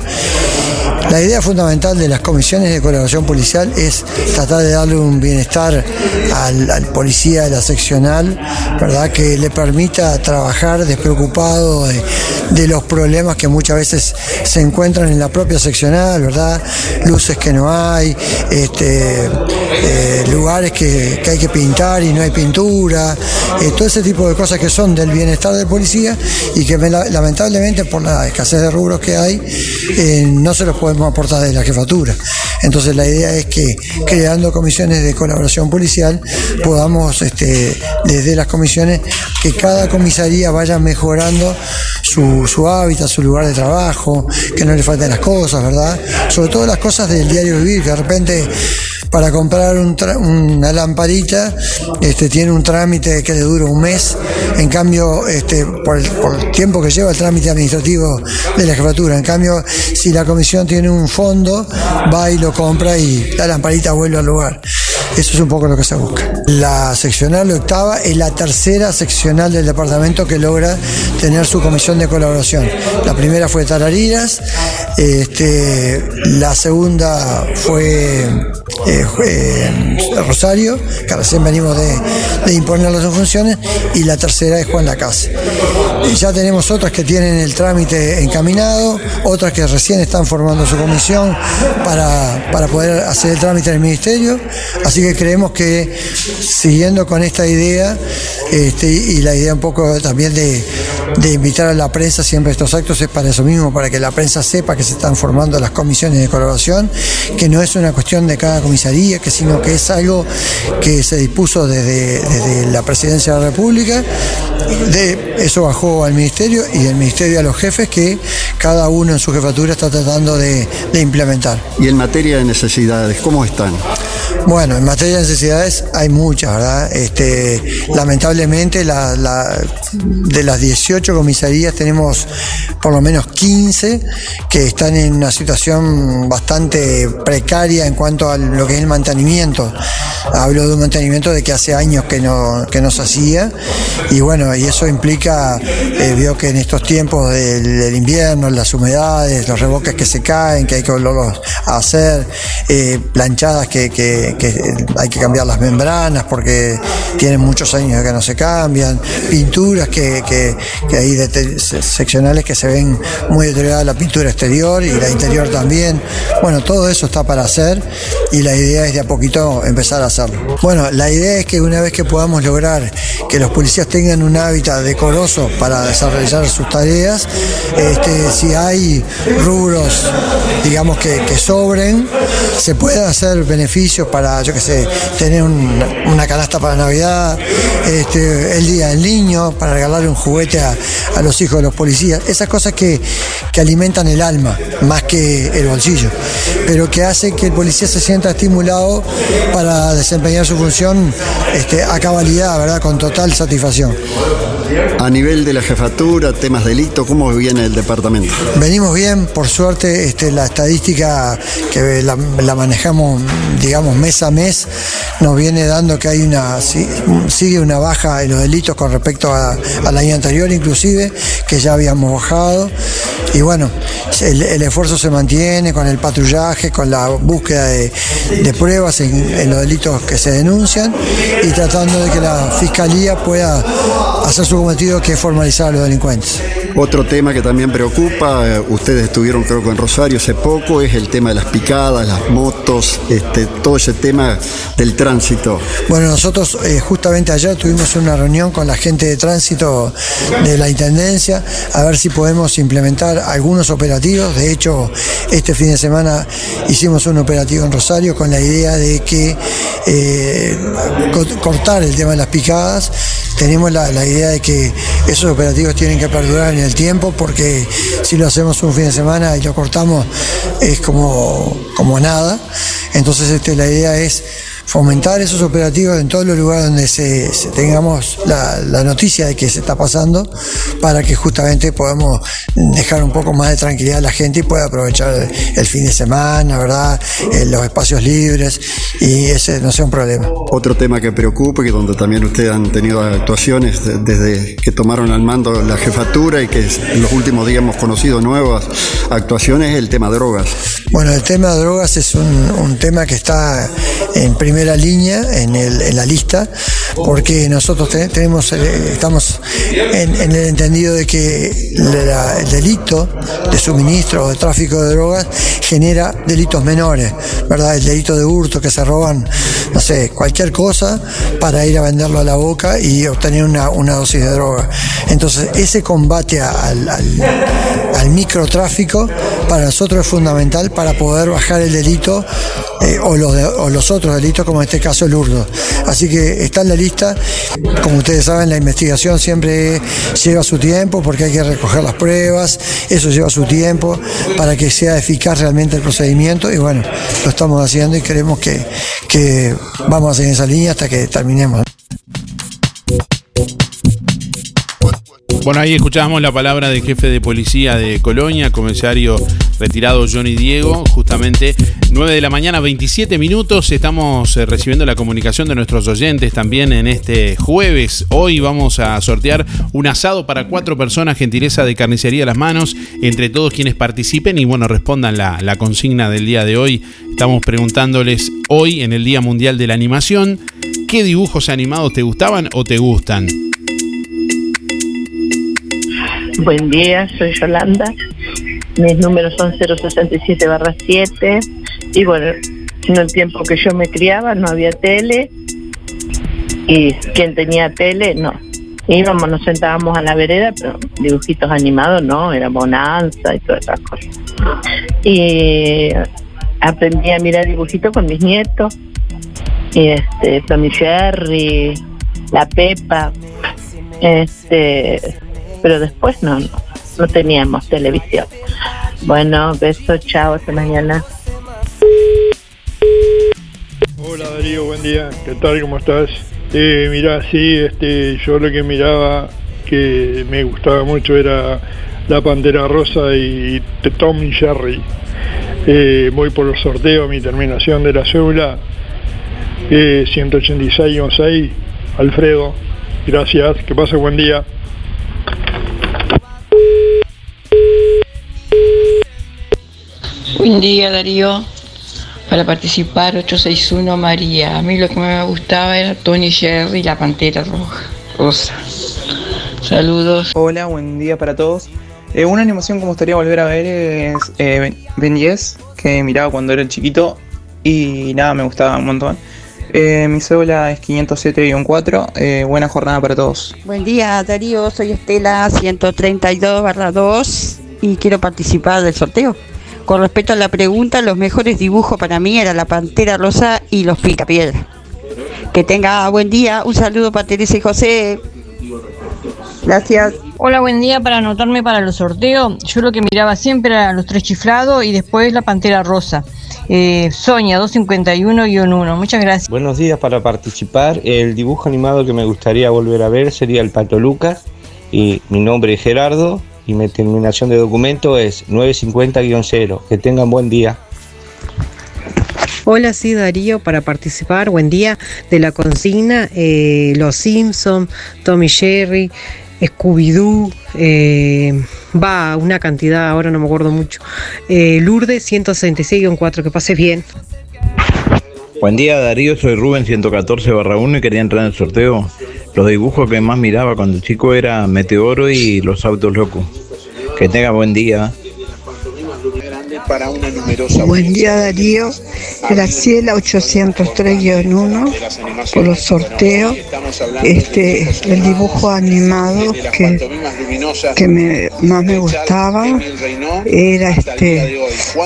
La idea fundamental de las comisiones de colaboración policial es tratar de darle un bienestar al, policía de la seccional, ¿verdad? Que le permita trabajar despreocupado de, de los problemas que muchas veces se encuentran en la propia seccional, ¿verdad? Luces que no hay, este, eh, lugares que, hay que pintar y no hay pintura, eh, todo ese tipo de cosas que son del bienestar del policía y que la- lamentablemente por la escasez de rubros que hay eh, no se los podemos aportar de la jefatura. Entonces la idea es que creando comisiones de colaboración policial podamos este, desde las comisiones que cada comisaría vaya mejorando su hábitat, su lugar de trabajo, que no le falten las cosas, ¿verdad? Sobre todo las cosas del diario vivir, que de repente para comprar una lamparita este, tiene un trámite que le dura un mes, en cambio, este, por, el, por el tiempo que lleva el trámite administrativo de la jefatura, en cambio, si la comisión tiene un fondo, va y lo compra y la lamparita vuelve al lugar. Eso es un poco lo que se busca. La seccional octava es la tercera seccional del departamento que logra tener su comisión de colaboración. La primera fue Tarariras, este, la segunda fue eh, eh, Rosario, que recién venimos de, de imponer las funciones, y la tercera es Juan Lacase. Ya tenemos otras que tienen el trámite encaminado, otras que recién están formando su comisión para, para poder hacer el trámite en el ministerio, así que creemos que siguiendo con esta idea este, y la idea un poco también de invitar a la prensa siempre estos actos es para eso mismo, para que la prensa sepa que se están formando las comisiones de colaboración, que no es una cuestión de cada comisaría, que sino que es algo que se dispuso desde, desde la presidencia de la República, de, eso bajó al ministerio y del ministerio a los jefes que cada uno en su jefatura está tratando de, de implementar. Y en materia de necesidades, ¿cómo están? Bueno, en materia de necesidades hay muchas, ¿verdad? Este, lamentablemente la- la- de las 18 comisarías tenemos por lo menos 15 que están en una situación bastante precaria en cuanto a lo que es el mantenimiento. Hablo de un mantenimiento de que hace años que no, que no se hacía y bueno, y eso implica, eh, veo que en estos tiempos del, invierno, las humedades, los reboques que se caen, que hay que hacer, eh, planchadas que- que hay que cambiar las membranas porque tienen muchos años que no se cambian, pinturas que, que- que hay se- seccionales que se ven muy deteriorada la pintura exterior y la interior también. Bueno, todo eso está para hacer y la idea es de a poquito empezar a hacerlo. Bueno, la idea es que una vez que podamos lograr que los policías tengan un hábitat decoroso para desarrollar sus tareas, este, si hay rubros, digamos, que, que sobren, se pueden hacer para, yo qué sé, tener un- una canasta para Navidad, este, el Día del Niño, para regalarle un juguete a, a los hijos de los policías. Esas cosas que, que alimentan el alma más que el bolsillo, pero que hace que el policía se sienta estimulado para desempeñar su función este, a cabalidad, ¿verdad? Con total satisfacción. A nivel de la jefatura, temas delito, ¿cómo viene el departamento? Venimos bien, por suerte este, la estadística que la, la manejamos, digamos, mes a mes, nos viene dando que hay una, sigue una baja en los delitos con respecto a- al año anterior inclusive, que ya habíamos bajado. Y bueno, el, esfuerzo se mantiene con el patrullaje, con la búsqueda de, pruebas en, en los delitos que se denuncian y tratando de que la fiscalía pueda hacer su cometido que es formalizar a los delincuentes. Otro tema que también preocupa, eh, ustedes estuvieron creo que en Rosario hace poco, es el tema de las picadas, las motos, este, todo ese tema del tránsito. Bueno, nosotros eh, justamente ayer tuvimos una reunión con la gente de tránsito de la Intendencia a ver si podemos implementar algunos operativos. De hecho, este fin de semana hicimos un operativo en Rosario con la idea de que eh, co- cortar el tema de las picadas. Tenemos la idea de que esos operativos tienen que perdurar en el tiempo porque si lo hacemos un fin de semana y lo cortamos es como, como nada. Entonces este, la idea es fomentar esos operativos en todos los lugares donde se, se tengamos la, la noticia de que se está pasando para que justamente podamos dejar un poco más de tranquilidad a la gente y pueda aprovechar el, fin de semana, ¿verdad? Eh, los espacios libres y ese no sea un problema. Otro tema que preocupa y donde también ustedes han tenido actuaciones de- desde que tomaron al mando la jefatura y que en los últimos días hemos conocido nuevas actuaciones es el tema drogas. Bueno, el tema de drogas es un, un tema que está en primera línea en, el- en la lista, porque nosotros te- tenemos, eh, estamos en, el entendido de que el delito de suministro de tráfico de drogas genera delitos menores, ¿verdad? El delito de hurto que se roban, no sé, cualquier cosa para ir a venderlo a la boca y obtener una, una dosis de droga. Entonces, ese combate al, microtráfico para nosotros es fundamental para poder bajar el delito eh, o los otros delitos, como en este caso el hurto. Así que está en la lista. Como ustedes saben, la investigación siempre lleva su tiempo porque hay que recoger las pruebas, eso lleva su tiempo para que sea eficaz realmente el procedimiento y bueno, lo estamos haciendo y creemos que, que vamos a seguir esa línea hasta que terminemos. Bueno, ahí escuchábamos la palabra del jefe de policía de Colonia, comisario retirado Johnny Diego, justamente 9 de la mañana, 27 minutos. Estamos eh, recibiendo la comunicación de nuestros oyentes también en este jueves. Hoy vamos a sortear un asado para cuatro personas, gentileza de carnicería a las manos, entre todos quienes participen y bueno, respondan la, la consigna del día de hoy. Estamos preguntándoles hoy, en el Día Mundial de la Animación, ¿qué dibujos animados te gustaban o te gustan? Buen día, soy Yolanda. Mis números son 067-7. Y bueno, en el tiempo que yo me criaba no había tele. Y quien tenía tele, no. Íbamos, nos sentábamos a la vereda, pero dibujitos animados no, era bonanza y todas esas cosas. Y aprendí a mirar dibujitos con mis nietos. Y este, Tommy Jerry, la Pepa. Este, pero después no, no, no teníamos televisión. Bueno, beso, chao, hasta mañana. Hola Darío, buen día. ¿Qué tal? ¿Cómo estás? Eh, mira, sí, este, yo lo que miraba que me gustaba mucho era La Pantera Rosa y Tom y Jerry. Eh, voy por los sorteos, mi terminación de la cédula eh, 186-6. Alfredo, gracias, que pase buen día. Buen día Darío. Para participar 861 María. A mí lo que me gustaba era Tony Jerry y la Pantera Roja. Rosa. Saludos. Hola, buen día para todos. Eh, una animación que me gustaría volver a ver es eh, Ben- Ben 10, que miraba cuando era chiquito y nada, me gustaba un montón. Eh, mi cédula es 507-4. Eh, buena jornada para todos. Buen día, Darío. Soy Estela 132-2 y quiero participar del sorteo. Con respecto a la pregunta, los mejores dibujos para mí eran la pantera rosa y los picapiedra. Que tenga buen día. Un saludo para Teresa y José. Gracias. Hola, buen día. Para anotarme para los sorteos, yo lo que miraba siempre era los tres chiflados y después la pantera rosa. Eh, Sonia 251-1. Muchas gracias. Buenos días para participar. El dibujo animado que me gustaría volver a ver sería el Pato Lucas. Y mi nombre es Gerardo y mi terminación de documento es 950-0. Que tengan buen día. Hola, sí, Darío, para participar. Buen día de la consigna. eh, Los Simpson, Tommy Jerry, Scooby-Doo. eh, va, una cantidad, ahora no me acuerdo mucho. Eh, Lourdes 166-4. Que pase bien. Buen día Darío, soy Rubén 114 barra 1 y quería entrar en el sorteo. Los dibujos que más miraba cuando chico era Meteoro y los autos locos. Que tenga buen día. para una numerosa Buen día Darío, Graciela 803-1 por los sorteos, este, el dibujo animado que, que me, más me gustaba era este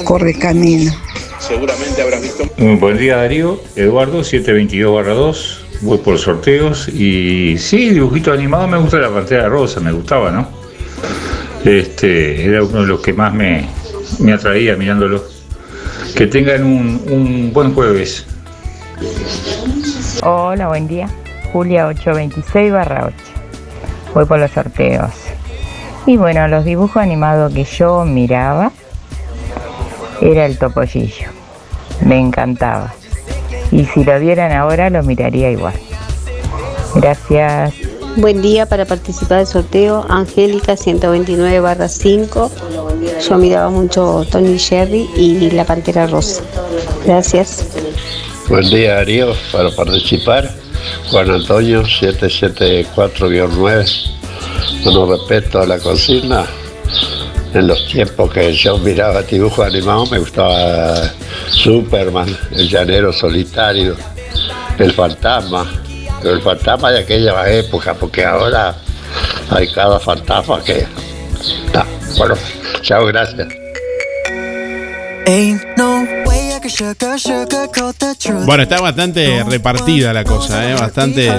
Correcamino. Seguramente habrás visto Mm, Buen día Darío, Eduardo 722 2, voy por sorteos y sí, dibujito animado me gusta la pantera rosa, me gustaba, ¿no? Este, era uno de los que más me, me atraía mirándolo. Que tengan un, un buen jueves. Hola, buen día. Julia 826 barra 8. Voy por los sorteos. Y bueno, los dibujos animados que yo miraba era el topollillo. Me encantaba. Y si lo vieran ahora lo miraría igual. Gracias. Buen día para participar del sorteo. Angélica 129 barra 5. Yo miraba mucho Tony Jerry y la Pantera Rosa. Gracias. Buen día Darío, para participar, Juan Antonio 774-9. Con respecto a la consigna, en los tiempos que yo miraba dibujos animados me gustaba Superman, el llanero solitario, el fantasma, pero el fantasma de aquella época, porque ahora hay cada fantasma que... Bueno, chao, gracias. Bueno, está bastante repartida la cosa, ¿eh? bastante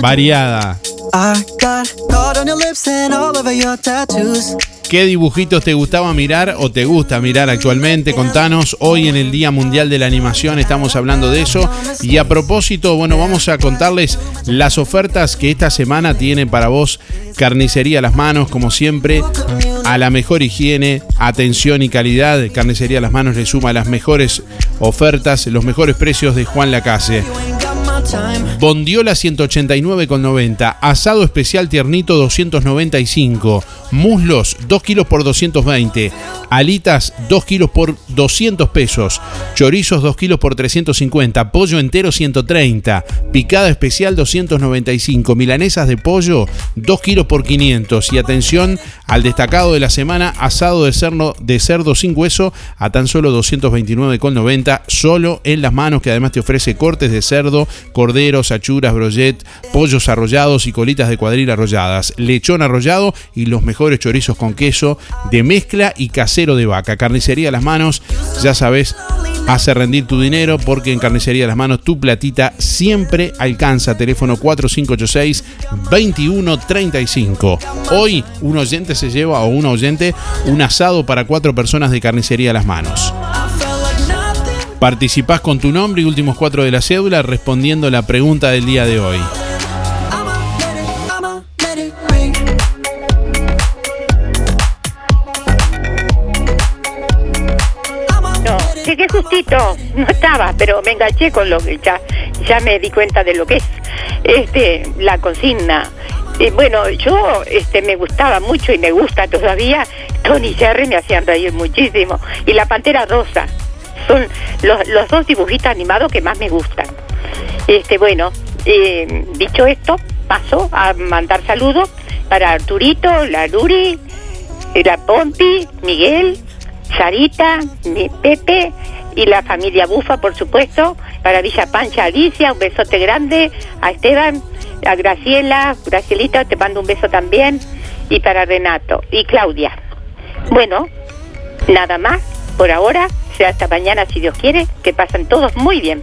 variada. ¿Qué dibujitos te gustaba mirar o te gusta mirar actualmente? Contanos, hoy en el Día Mundial de la Animación estamos hablando de eso. Y a propósito, bueno, vamos a contarles las ofertas que esta semana tiene para vos Carnicería Las Manos, como siempre, a la mejor higiene, atención y calidad. Carnicería Las Manos le suma las mejores ofertas, los mejores precios de Juan Lacase. Bondiola 189,90. Asado especial tiernito 295. Muslos 2 kilos por 220. Alitas 2 kilos por 200 pesos. Chorizos 2 kilos por 350. Pollo entero 130. Picada especial 295. Milanesas de pollo 2 kilos por 500. Y atención al destacado de la semana. Asado de cerdo, de cerdo sin hueso a tan solo 229,90. Solo en las manos que además te ofrece cortes de cerdo con corderos, achuras, brochet, pollos arrollados y colitas de cuadril arrolladas, lechón arrollado y los mejores chorizos con queso de mezcla y casero de vaca. Carnicería Las Manos, ya sabes, hace rendir tu dinero porque en Carnicería Las Manos tu platita siempre alcanza. Teléfono 4586-2135. Hoy un oyente se lleva o un oyente un asado para cuatro personas de Carnicería Las Manos. Participás con tu nombre y últimos cuatro de la cédula respondiendo la pregunta del día de hoy. No, qué sustito. No estaba, pero me enganché con lo que ya, ya me di cuenta de lo que es. Este, la consigna. Y bueno, yo este, me gustaba mucho y me gusta todavía. Tony Jerry me hacían reír muchísimo. Y la Pantera Rosa. Son los, los dos dibujitos animados que más me gustan. Este, bueno, eh, dicho esto, paso a mandar saludos para Arturito, la Luri, la Pompi, Miguel, Sarita, mi Pepe y la familia Bufa, por supuesto, para Villa Pancha Alicia, un besote grande, a Esteban, a Graciela, Gracielita, te mando un beso también, y para Renato y Claudia. Bueno, nada más por ahora, sea hasta mañana si Dios quiere, que pasen todos muy bien.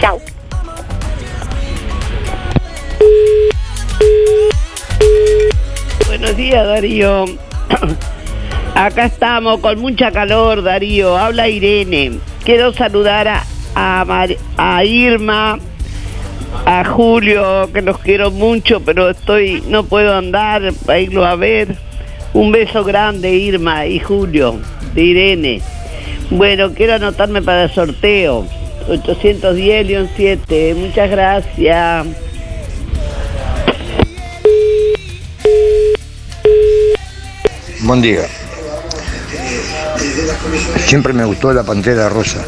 Chao. Buenos días, Darío. Acá estamos con mucha calor, Darío. Habla Irene. Quiero saludar a, a, Irma, a Julio, que los quiero mucho, pero estoy no puedo andar para irlo a ver. Un beso grande, Irma y Julio, de Irene. Bueno, quiero anotarme para el sorteo. 810-7. Muchas gracias. Buen día. Siempre me gustó la Pantera Rosa.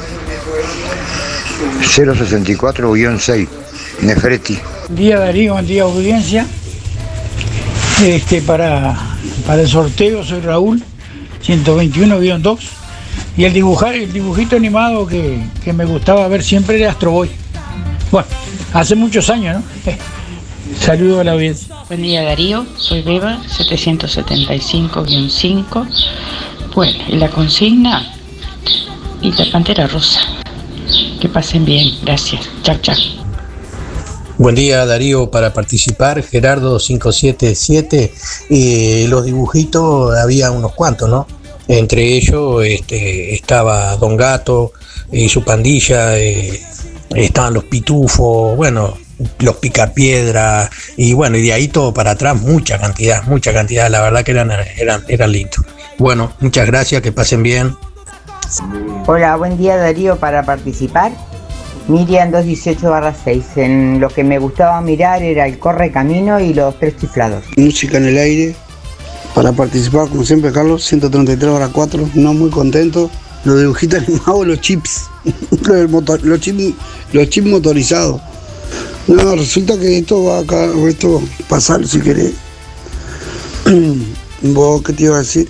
064-6, Nefreti. Buen día Darío, buen día audiencia. Este, para, para el sorteo soy Raúl, 121-2. Y el dibujar, el dibujito animado que, que me gustaba ver siempre era Astro Boy. Bueno, hace muchos años, ¿no? Saludo a la audiencia. Buen día Darío, soy Beba, 775-5. Bueno, y la consigna y la pantera rosa. Que pasen bien, gracias. Chao, chao. Buen día Darío, para participar Gerardo 577 y los dibujitos había unos cuantos, ¿no? Entre ellos este, estaba Don Gato y su pandilla, eh, estaban los pitufos, bueno, los picapiedra y bueno, y de ahí todo para atrás, mucha cantidad, mucha cantidad, la verdad que eran, eran, eran lindos. Bueno, muchas gracias, que pasen bien. Hola, buen día Darío para participar. Miriam 218-6. En lo que me gustaba mirar era el corre camino y los tres chiflados. Música en el aire. Para participar, como siempre, Carlos, 133 horas 4. No muy contento. Los dibujitos animados, los chips. los, chips, motorizados. No, resulta que esto va acá, esto pasar si querés. Vos, ¿qué te iba a decir?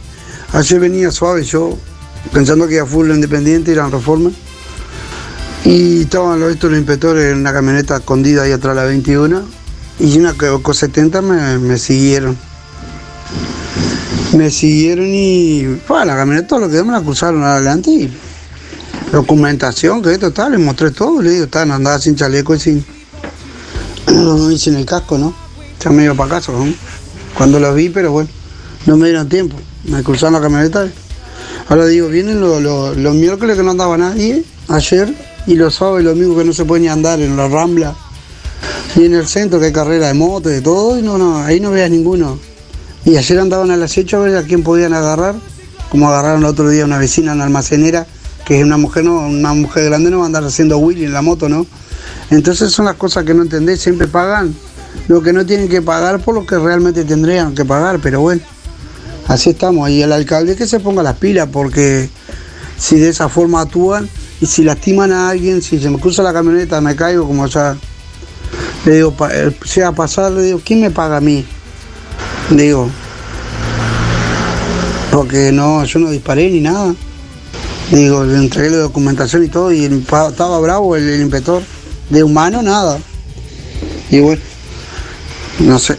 Ayer venía suave yo, pensando que iba full independiente, eran reforma. Y estaban los, estos los inspectores en una camioneta escondida ahí atrás la 21. Y una co 70 me, me siguieron. Me siguieron y la camioneta lo que me la cruzaron adelante y documentación, que esto tal, les mostré todo, le digo, estaban andaba sin chaleco y sin, no, y sin el casco, ¿no? Ya me iba para casa, ¿no? Cuando los vi, pero bueno, no me dieron tiempo, me cruzaron la camioneta. Ahora digo, vienen los, los, los miércoles que no andaba nadie, ayer, y los sábados y los domingos que no se puede ni andar en la Rambla, y en el centro que hay carrera de moto, de todo, y no, no, ahí no veas ninguno. Y ayer andaban a las 8 a ver a quién podían agarrar, como agarraron el otro día una vecina, una almacenera, que es una mujer, no, una mujer grande, no va a andar haciendo Willy en la moto, ¿no? Entonces son las cosas que no entendés, siempre pagan lo que no tienen que pagar por lo que realmente tendrían que pagar, pero bueno, así estamos. Y el alcalde que se ponga las pilas, porque si de esa forma actúan y si lastiman a alguien, si se me cruza la camioneta, me caigo, como ya le digo, eh, sea a pasar, le digo, ¿quién me paga a mí? Digo, porque no, yo no disparé ni nada. Digo, le entregué la documentación y todo, y estaba bravo el, el. De humano, nada. Y bueno, no sé.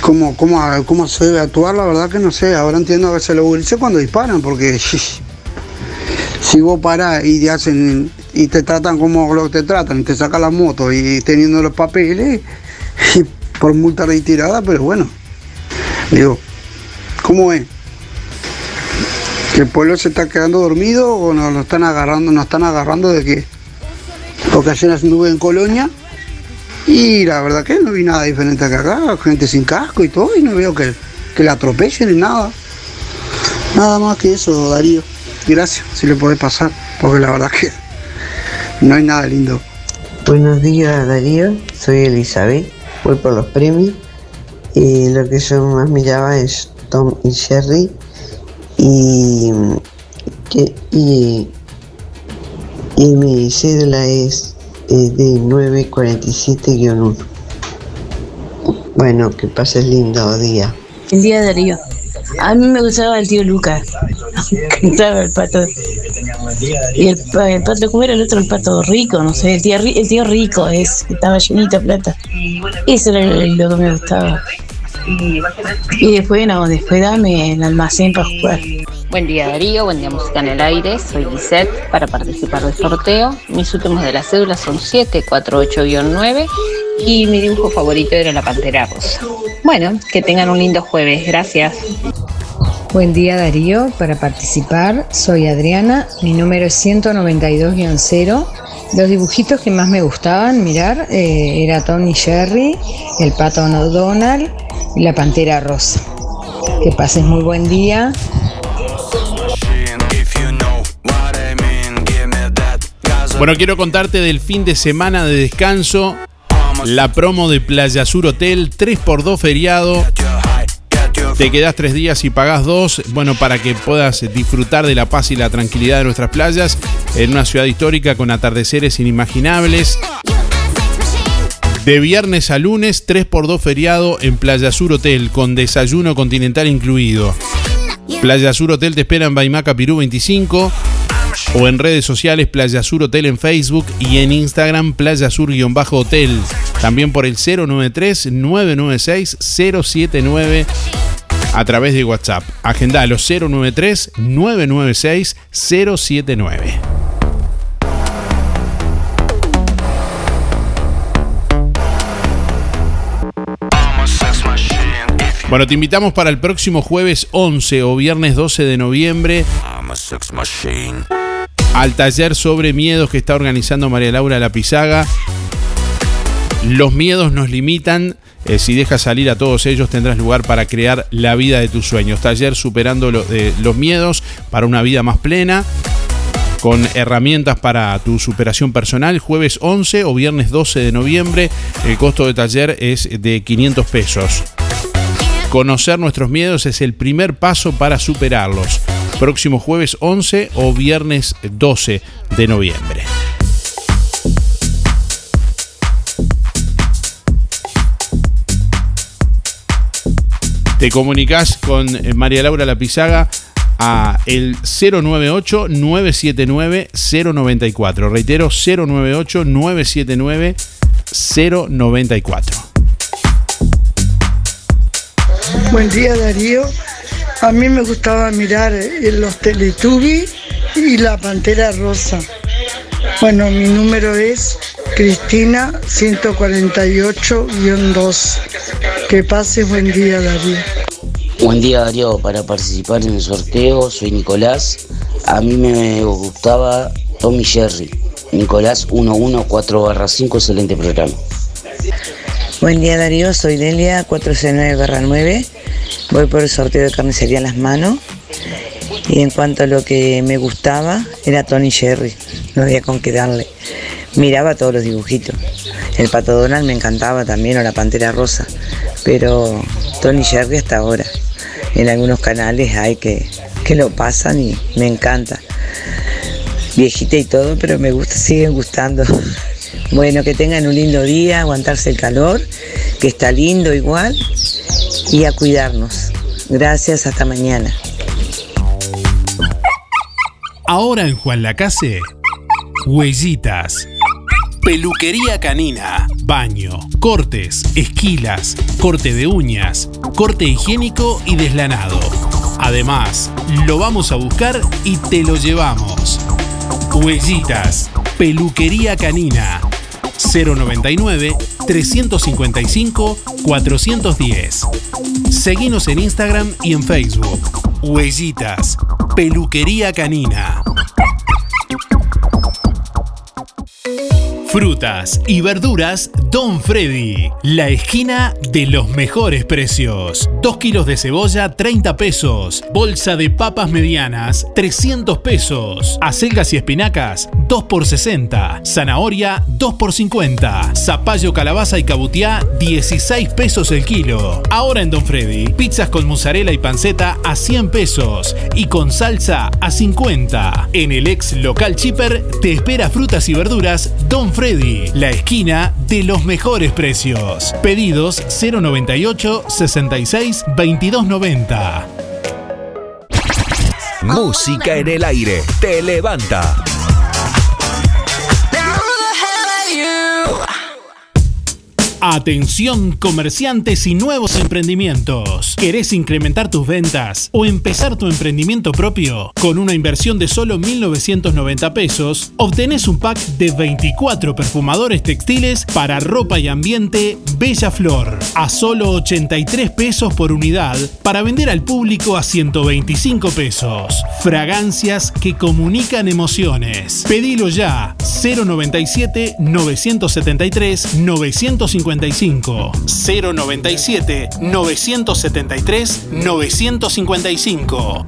¿Cómo, cómo, cómo se debe actuar? La verdad que no sé. Ahora entiendo que se lo gurises cuando disparan, porque si vos parás y te hacen y te tratan como lo que te tratan, te sacan la moto y teniendo los papeles, y por multa retirada, pero bueno, digo, ¿cómo es? ¿Que el pueblo se está quedando dormido o nos lo están agarrando, nos están agarrando de qué? Porque ayer anduve en Colonia y la verdad que no vi nada diferente que acá, gente sin casco y todo, y no veo que, que la atropellen ni nada. Nada más que eso, Darío. Gracias, si le puede pasar, porque la verdad que no hay nada lindo. Buenos días, Darío. Soy Elizabeth. Voy por los premios. Y lo que yo más miraba es Tom y Jerry. Y, que, y, y mi cédula es eh, de 947-1. Bueno, que pases lindo día. El día de Darío. A mí me gustaba el tío Lucas. Cantaba el pato. Y el, el, pato, ¿cómo era el otro? El pato rico, no sé. El tío, el tío rico es, estaba llenito de plata. Eso era lo que me gustaba. Y después, no, después dame el almacén para jugar. Buen día Darío, buen día Música en el Aire, soy Lisette para participar del sorteo. Mis últimos de la cédula son 748-9 y mi dibujo favorito era la Pantera Rosa. Bueno, que tengan un lindo jueves, gracias. Buen día Darío, para participar soy Adriana, mi número es 192-0. Los dibujitos que más me gustaban mirar eh, era Tony Jerry, el pato Donald la pantera rosa. Que pases muy buen día. Bueno, quiero contarte del fin de semana de descanso, la promo de Playa Sur Hotel, 3x2 feriado. Te quedas tres días y pagas dos, bueno, para que puedas disfrutar de la paz y la tranquilidad de nuestras playas en una ciudad histórica con atardeceres inimaginables. De viernes a lunes, 3x2 feriado en Playa Sur Hotel, con desayuno continental incluido. Playa Sur Hotel te espera en Baimaca Pirú 25 o en redes sociales Playa Sur Hotel en Facebook y en Instagram Playa Sur-Hotel. También por el 093-996-079 a través de WhatsApp. Agenda los 093-996-079. Bueno, te invitamos para el próximo jueves 11 o viernes 12 de noviembre al taller sobre miedos que está organizando María Laura Lapizaga. Los miedos nos limitan. Eh, si dejas salir a todos ellos, tendrás lugar para crear la vida de tus sueños. Taller superando eh, los miedos para una vida más plena. Con herramientas para tu superación personal, jueves 11 o viernes 12 de noviembre. El costo de taller es de 500 pesos. Conocer nuestros miedos es el primer paso para superarlos. Próximo jueves 11 o viernes 12 de noviembre. Te comunicas con eh, María Laura Lapizaga a el 098 979 094. Reitero 098 Buen día Darío. A mí me gustaba mirar eh, los Teletubbies y la Pantera Rosa. Bueno, mi número es Cristina 148-2. Que pase buen día Darío. Buen día Darío, para participar en el sorteo soy Nicolás. A mí me gustaba Tommy Jerry. Nicolás 114-5, excelente programa. Buen día Darío, soy Delia 469-9. Voy por el sorteo de carnicería en las manos. Y en cuanto a lo que me gustaba, era Tony Jerry. No había con qué darle. Miraba todos los dibujitos. El pato Donald me encantaba también, o la pantera rosa. Pero Tony Jerry hasta ahora. En algunos canales hay que, que lo pasan y me encanta. Viejita y todo, pero me gusta, siguen gustando. Bueno, que tengan un lindo día, aguantarse el calor, que está lindo igual, y a cuidarnos. Gracias, hasta mañana. Ahora en Juan Lacase, Huellitas, Peluquería Canina, baño, cortes, esquilas, corte de uñas, corte higiénico y deslanado. Además, lo vamos a buscar y te lo llevamos. Huellitas, peluquería canina. 099 355 410. Seguinos en Instagram y en Facebook. Huellitas, peluquería canina. Frutas y verduras Don Freddy, la esquina de los mejores precios. 2 kilos de cebolla, 30 pesos. Bolsa de papas medianas, 300 pesos. Acelgas y espinacas, 2 por 60. Zanahoria, 2 por 50. Zapallo, calabaza y cabutiá, 16 pesos el kilo. Ahora en Don Freddy, pizzas con mozzarella y panceta a 100 pesos y con salsa a 50. En el ex local Chipper te espera frutas y verduras Don Freddy, la esquina de los mejores precios. Pedidos 098 66 2290. Música en el aire te levanta. Atención comerciantes y nuevos emprendimientos. ¿Querés incrementar tus ventas o empezar tu emprendimiento propio? Con una inversión de solo 1.990 pesos, obtenés un pack de 24 perfumadores textiles para ropa y ambiente Bella Flor a solo 83 pesos por unidad para vender al público a 125 pesos. Fragancias que comunican emociones. Pedilo ya 097 973 950 097 973 955.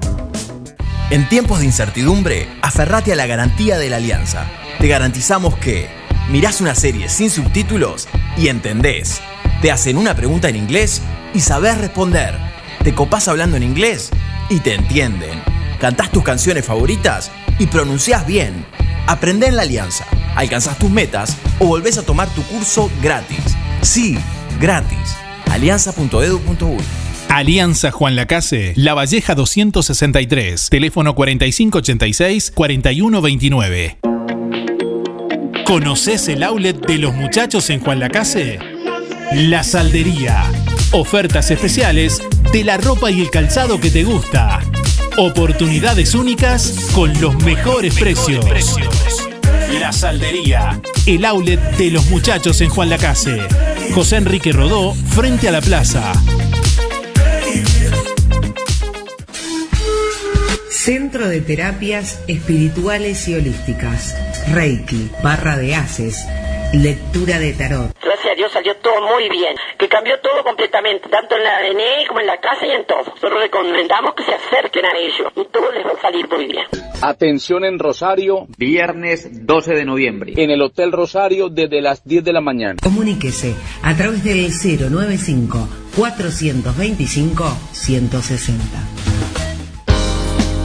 En tiempos de incertidumbre, aferrate a la garantía de la Alianza. Te garantizamos que mirás una serie sin subtítulos y entendés. Te hacen una pregunta en inglés y sabés responder. Te copás hablando en inglés y te entienden. Cantás tus canciones favoritas y pronunciás bien. Aprende en la Alianza, alcanzás tus metas o volvés a tomar tu curso gratis. Sí, gratis. Alianza.edu.uy Alianza Juan Lacase, La Valleja 263, teléfono 4586-4129. ¿Conoces el outlet de los muchachos en Juan Lacase? La Saldería. Ofertas especiales de la ropa y el calzado que te gusta. Oportunidades únicas con los mejores precios. La Saldería, el outlet de los muchachos en Juan Lacase. José Enrique Rodó, frente a la plaza. Centro de Terapias Espirituales y Holísticas. Reiki, barra de haces, lectura de tarot. Gracias a Dios salió todo muy bien, que cambió todo completamente, tanto en la ENE como en la casa y en todo. Recomendamos que se acerquen a ellos y todo les va a salir muy bien. Atención en Rosario, viernes 12 de noviembre, en el Hotel Rosario desde las 10 de la mañana. Comuníquese a través del 095 425 160.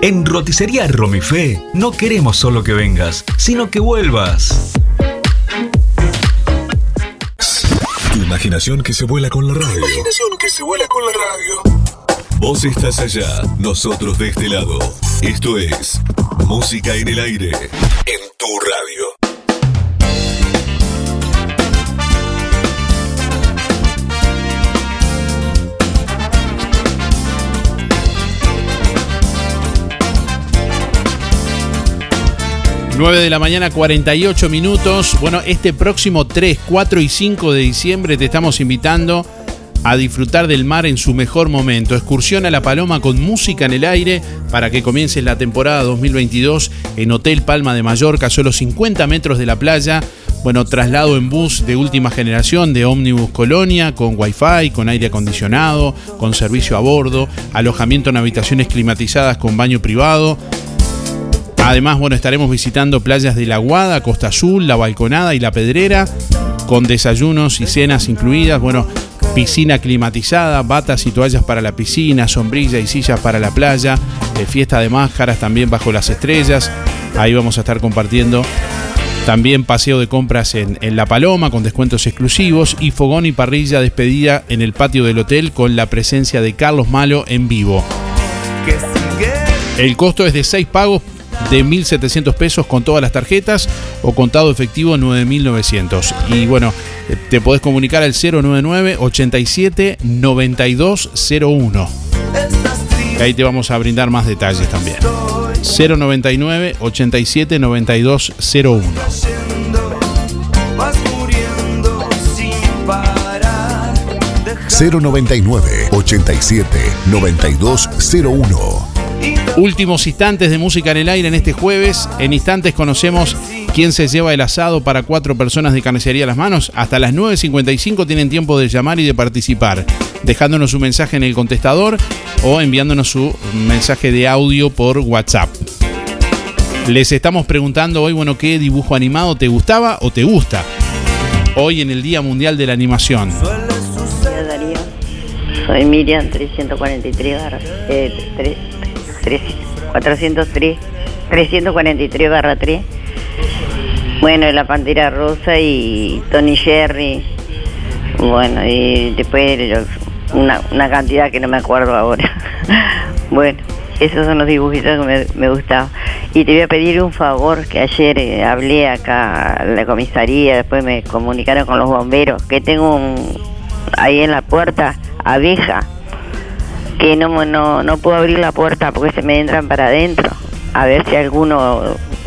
En Roticería Romifé no queremos solo que vengas, sino que vuelvas. Tu imaginación que se vuela con la radio. Imaginación que se vuela con la radio. Vos estás allá, nosotros de este lado. Esto es Música en el aire. En tu radio. 9 de la mañana, 48 minutos. Bueno, este próximo 3, 4 y 5 de diciembre te estamos invitando a disfrutar del mar en su mejor momento. Excursión a La Paloma con música en el aire para que comiences la temporada 2022 en Hotel Palma de Mallorca, solo 50 metros de la playa. Bueno, traslado en bus de última generación de Omnibus Colonia, con wifi, con aire acondicionado, con servicio a bordo, alojamiento en habitaciones climatizadas con baño privado. Además, bueno, estaremos visitando playas de La Guada, Costa Azul, La Balconada y La Pedrera, con desayunos y cenas incluidas. Bueno, piscina climatizada, batas y toallas para la piscina, sombrilla y sillas para la playa, eh, fiesta de máscaras también bajo las estrellas. Ahí vamos a estar compartiendo también paseo de compras en, en, La Paloma con descuentos exclusivos y fogón y parrilla despedida en el patio del hotel con la presencia de Carlos Malo en vivo. El costo es de 6 pagos de 1.700 pesos con todas las tarjetas o contado efectivo 9.900. Y bueno, eh, te podés comunicar al 099 87 9201. Ahí te vamos a brindar más detalles también. 099 87 9201. 099 87 9201. Últimos instantes de música en el aire en este jueves. En instantes conocemos quién se lleva el asado para cuatro personas de carnicería a las manos. Hasta las 9.55 tienen tiempo de llamar y de participar, dejándonos su mensaje en el contestador o enviándonos su mensaje de audio por WhatsApp. Les estamos preguntando hoy, bueno, ¿qué dibujo animado te gustaba o te gusta? Hoy en el Día Mundial de la Animación. Darío. Soy Miriam 343 eh, 3, 3, 403 343 barra 3. Bueno, la Pantera Rosa y Tony Jerry. Bueno, y después una, una cantidad que no me acuerdo ahora. bueno, esos son los dibujitos que me, me gustaban. Y te voy a pedir un favor, que ayer eh, hablé acá la comisaría, después me comunicaron con los bomberos, que tengo un, ahí en la puerta abeja, que no, no, no puedo abrir la puerta porque se me entran para adentro. A ver si alguno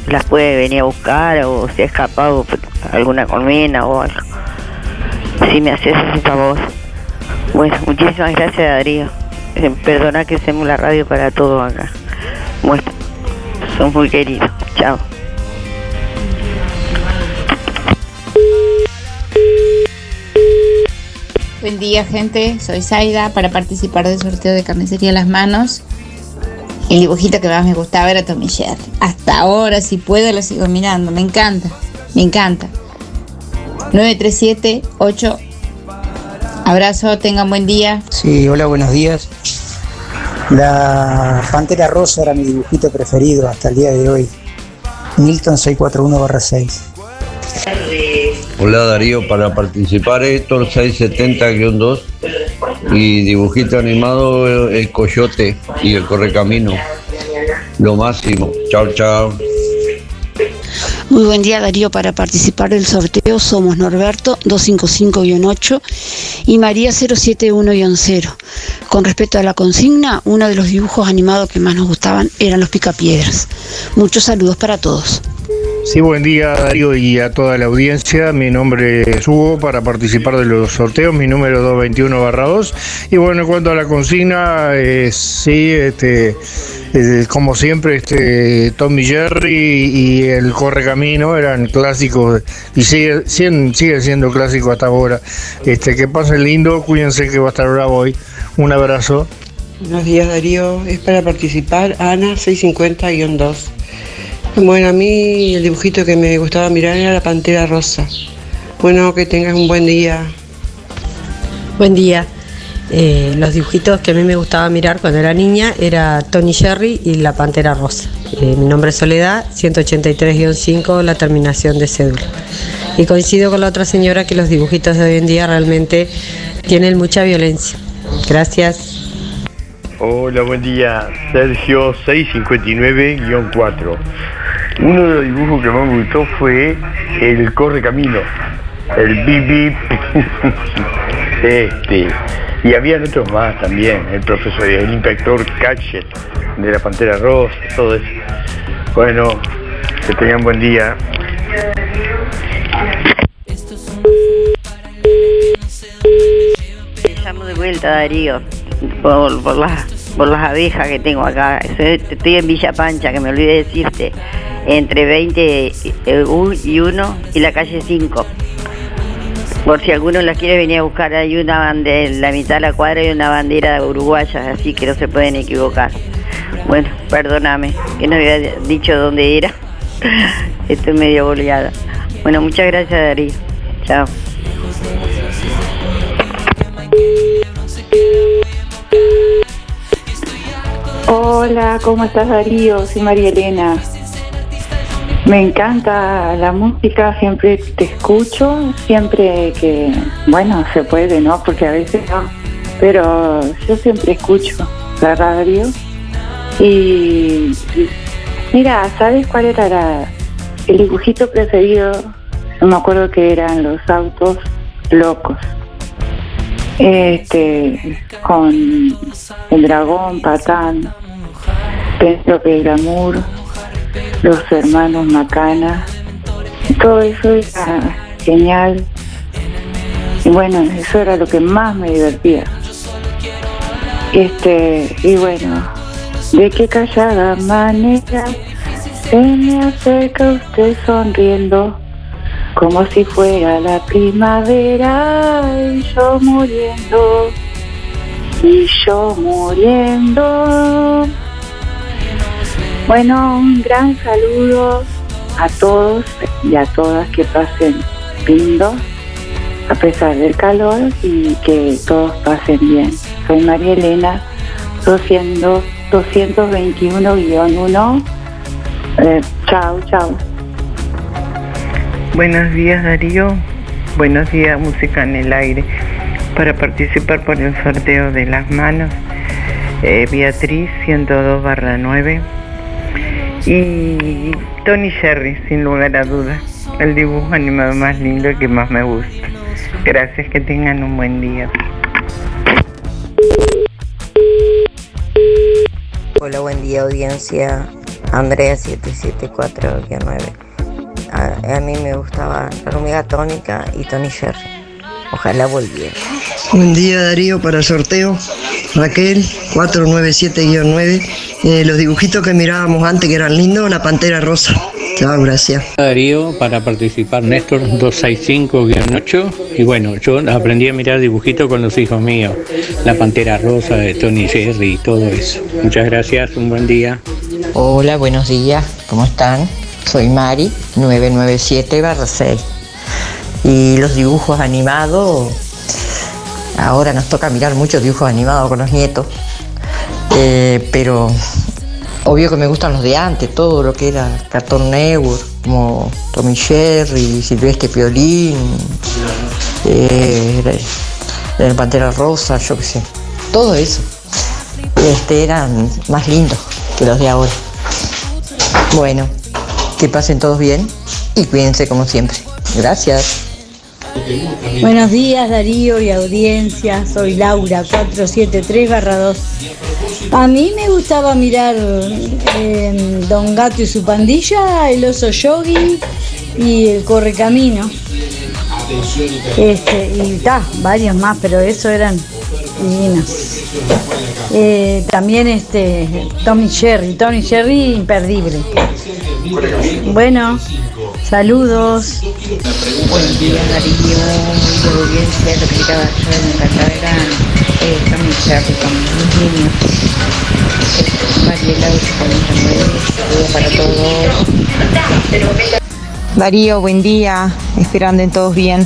las puede venir a buscar o si ha escapado alguna colmena o algo. Si me haces ese favor. Bueno, muchísimas gracias Darío. Eh, Perdona que hacemos la radio para todo acá. Bueno, son muy queridos. Chao. Buen día, gente. Soy Zaida para participar del sorteo de carnicería Las Manos. El dibujito que más me gustaba era Tommy Jerry. Hasta ahora, si puedo, lo sigo mirando. Me encanta. Me encanta. 937-8. Abrazo, tengan buen día. Sí, hola, buenos días. La Pantera Rosa era mi dibujito preferido hasta el día de hoy. Milton 641-6. Hola Darío, para participar Héctor 670-2 y dibujito animado el Coyote y el Correcamino. Lo máximo. Chao, chao. Muy buen día Darío, para participar del sorteo somos Norberto 255-8 y María 071-0. Con respecto a la consigna, uno de los dibujos animados que más nos gustaban eran los picapiedras. Muchos saludos para todos. Sí, buen día Darío y a toda la audiencia. Mi nombre es Hugo para participar de los sorteos, mi número 221-2. Y bueno, en cuanto a la consigna, eh, sí, este, eh, como siempre, este, Tommy Jerry y el Correcamino eran clásicos y sigue, siguen- sigue siendo clásico hasta ahora. Este, que pasen lindo, cuídense que va a estar bravo hoy. Un abrazo. Buenos días Darío, es para participar Ana 650-2. Bueno, a mí el dibujito que me gustaba mirar era la pantera rosa. Bueno, que tengas un buen día. Buen día. Eh, los dibujitos que a mí me gustaba mirar cuando era niña era Tony Jerry y la Pantera Rosa. Eh, mi nombre es Soledad, 183-5, la terminación de cédula. Y coincido con la otra señora que los dibujitos de hoy en día realmente tienen mucha violencia. Gracias. Hola, buen día. Sergio 659-4. Uno de los dibujos que más me gustó fue el Corre Camino, el Bip Bip. este. Y habían otros más también, el profesor, el inspector Catchet de la Pantera Rosa, todo eso. Bueno, Que tengan buen día. Llamo de vuelta, Darío, por, las, por las abejas que tengo acá. Estoy, en Villa Pancha, que me olvidé de decirte, entre 20 y 1 y la calle 5. Por si alguno las quiere venir a buscar, hay una bandera, en la mitad de la cuadra hay una bandera uruguaya, así que no se pueden equivocar. Bueno, perdóname, que no había dicho dónde era. Estoy medio boleada. Bueno, muchas gracias, Darío. Chao. Hola, ¿cómo estás Darío? Soy María Elena. Me encanta la música, siempre te escucho, siempre que, bueno, se puede, ¿no? Porque a veces no, pero yo siempre escucho la radio. Y mira, ¿sabes cuál era el dibujito preferido? Me acuerdo que eran los autos locos. Este, con el dragón, Patán, Pedro Glamour, los hermanos Macana, todo eso era genial. Y bueno, eso era lo que más me divertía. Este, y bueno, de qué callada manera se me acerca usted sonriendo, como si fuera la primavera y yo muriendo, y yo muriendo. Bueno, un gran saludo a todos y a todas que pasen lindo, a pesar del calor y que todos pasen bien. Soy María Elena, 200 221-1. Eh, chao, chao. Buenos días Darío, buenos días Música en el Aire. Para participar por el sorteo de las manos, eh, Beatriz 102 barra 9 y Tony Sherry, sin lugar a dudas, el dibujo animado más lindo y que más me gusta. Gracias, que tengan un buen día. Hola, buen día audiencia. Andrea 774-9. A, a mí me gustaba la hormiga tónica y Tony Jerry. Ojalá volviera. Buen día Darío para el sorteo. Raquel 497-9. Eh, los dibujitos que mirábamos antes que eran lindos, la pantera rosa. Chao, gracias. Darío para participar, Néstor 265-8. Y bueno, yo aprendí a mirar dibujitos con los hijos míos. La pantera rosa de Tony Jerry y todo eso. Muchas gracias, un buen día. Hola, buenos días. ¿Cómo están? Soy Mari 997-6. Y los dibujos animados. Ahora nos toca mirar muchos dibujos animados con los nietos. Eh, pero obvio que me gustan los de antes, todo lo que era Cartoon Network, como Tommy Jerry, Silvestre Piolín, eh, la- Pantera Rosa, yo qué sé. Todo eso. Este, eran más lindos que los de ahora. Bueno, que pasen todos bien y cuídense como siempre. Gracias. Buenos días Darío y audiencia, soy Laura 473-2. A mí me gustaba mirar eh, Don Gato y su pandilla, el oso yogi y el correcamino. Este, y ta, varios más, pero eso eran divinos. Eh, también este Tommy Jerry, Tommy Jerry imperdible. Bueno, saludos. Buen día Darío y audiencia, estaba yo me encantaba era eh, Tommy Jerry con mis niños. Mariela 849, saludos para todos. Darío, buen día, espero anden todos bien.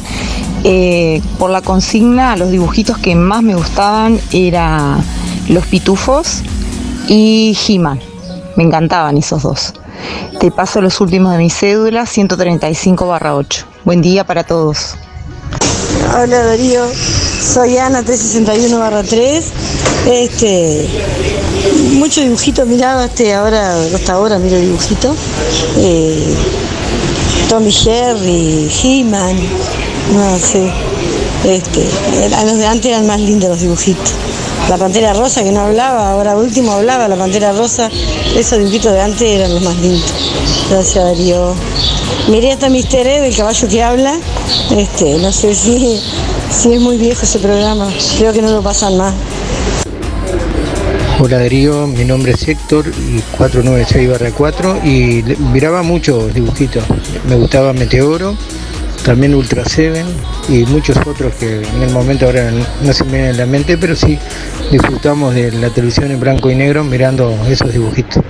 Eh, por la consigna, los dibujitos que más me gustaban eran los pitufos y He-Man. Me encantaban esos dos. Te paso los últimos de mi cédula, 135 8. Buen día para todos. Hola Darío, soy Ana 361 3. Este, muchos dibujitos miraba este, ahora, hasta ahora miro dibujitos. Eh, Tommy Jerry, He-Man, no sé. Este, a los de antes eran más lindos los dibujitos. La Pantera Rosa que no hablaba, ahora último hablaba, la Pantera Rosa. Esos dibujitos de antes eran los más lindos. Gracias Darío. Miré hasta Mister E, el caballo que habla. Este, no sé si, si es muy viejo ese programa. Creo que no lo pasan más. Hola Darío, mi nombre es Héctor y 496-4 y miraba muchos dibujitos. Me gustaba Meteoro, también Ultra Seven y muchos otros que en el momento ahora no se me vienen a la mente, pero sí disfrutamos de la televisión en blanco y negro mirando esos dibujitos.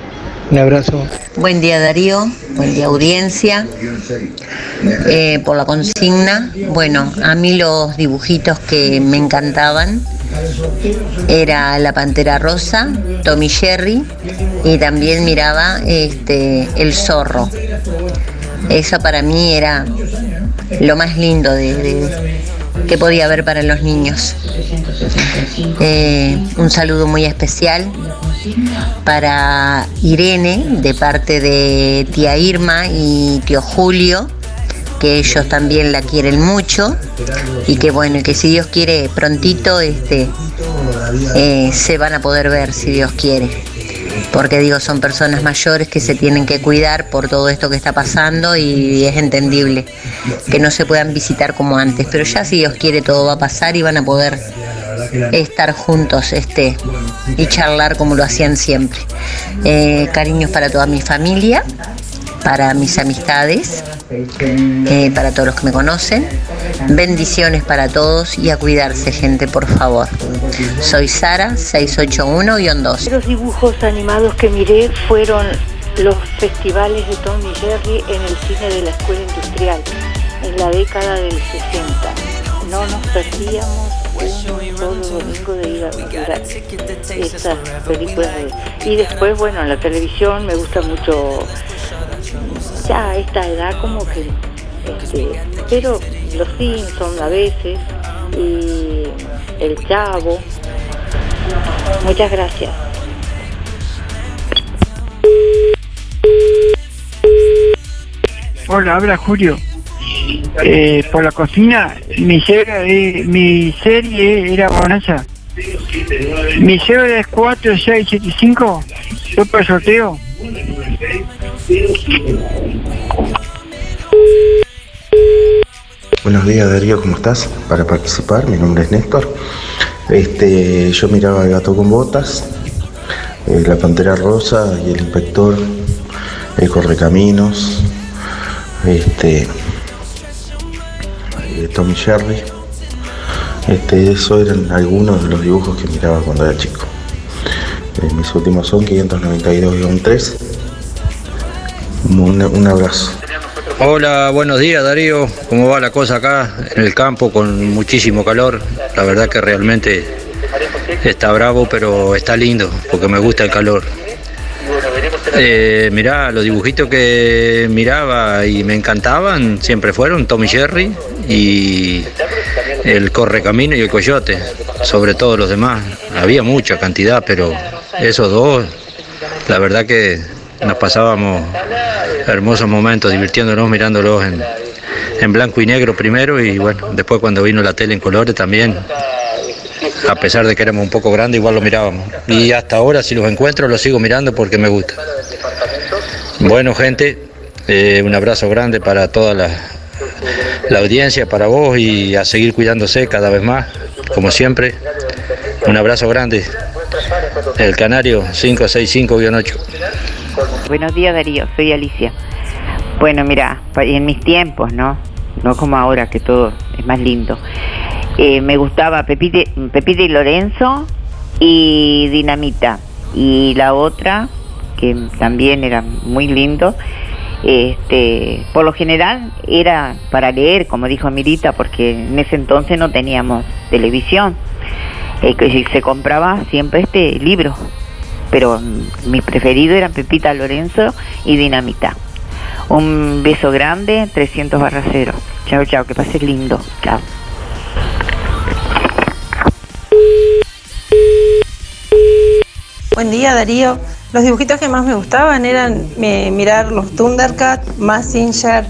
Un abrazo. Buen día Darío, buen día audiencia. Eh, por la consigna, bueno, a mí los dibujitos que me encantaban era la Pantera Rosa, Tommy Jerry y también miraba este el zorro. Eso para mí era lo más lindo de, de- que podía haber para los niños. Eh, un saludo muy especial para Irene de parte de tía Irma y tío Julio, que ellos también la quieren mucho y que bueno, que si Dios quiere prontito este eh, se van a poder ver si Dios quiere. Porque digo, son personas mayores que se tienen que cuidar por todo esto que está pasando y es entendible que no se puedan visitar como antes. Pero ya si Dios quiere todo va a pasar y van a poder estar juntos este, y charlar como lo hacían siempre. Eh, cariños para toda mi familia, para mis amistades, eh, para todos los que me conocen. Bendiciones para todos y a cuidarse, gente, por favor. Soy Sara, 681-2. Los dibujos animados que miré fueron los festivales de Tom y Jerry en el cine de la Escuela Industrial en la década del 60. No nos perdíamos un solo domingo de ir a mirar esas películas. de- Y después, bueno, en la televisión me gusta mucho, ya a esta edad como que, este, pero los Simpsons a veces y El Chavo. Muchas gracias. Hola, habla Julio. Eh, por la cocina, mi serie, mi serie era Bonanza. Mi serie es 4675. Yo por sorteo. Buenos días Darío, ¿cómo estás? Para participar, mi nombre es Néstor. Este, yo miraba el gato con botas, eh, la pantera rosa y el inspector, el correcaminos, este, eh, Tommy Jerry. Este, eso eran algunos de los dibujos que miraba cuando era chico. Eh, mis últimos son 592-3. Un, abrazo. Hola, buenos días Darío. ¿Cómo va la cosa acá en el campo con muchísimo calor? La verdad que realmente está bravo, pero está lindo porque me gusta el calor. Eh, mirá, los dibujitos que miraba y me encantaban siempre fueron Tommy Jerry y el Correcamino y el Coyote, sobre todo los demás. Había mucha cantidad, pero esos dos, la verdad que nos pasábamos hermosos momentos divirtiéndonos mirándolos en, en blanco y negro primero y bueno, después cuando vino la tele en colores también, a pesar de que éramos un poco grandes, igual lo mirábamos. Y hasta ahora si los encuentro los sigo mirando porque me gusta. Bueno gente, eh, un abrazo grande para toda la, la audiencia, para vos y a seguir cuidándose cada vez más, como siempre. Un abrazo grande. El Canario 565-8. Buenos días Darío, soy Alicia. Bueno, mira, en mis tiempos, ¿no? No como ahora que todo es más lindo. Eh, me gustaba Pepite, Pepite y Lorenzo y Dinamita. Y la otra, que también era muy lindo, este, por lo general era para leer, como dijo Mirita, porque en ese entonces no teníamos televisión. Eh, que se compraba siempre este libro pero mm, mis preferidos eran Pepita Lorenzo y Dinamita. Un beso grande, 300 barra cero. Chao, chao, que pases lindo. Chao. Buen día Darío. Los dibujitos que más me gustaban eran eh, mirar los Thundercats, Massinger,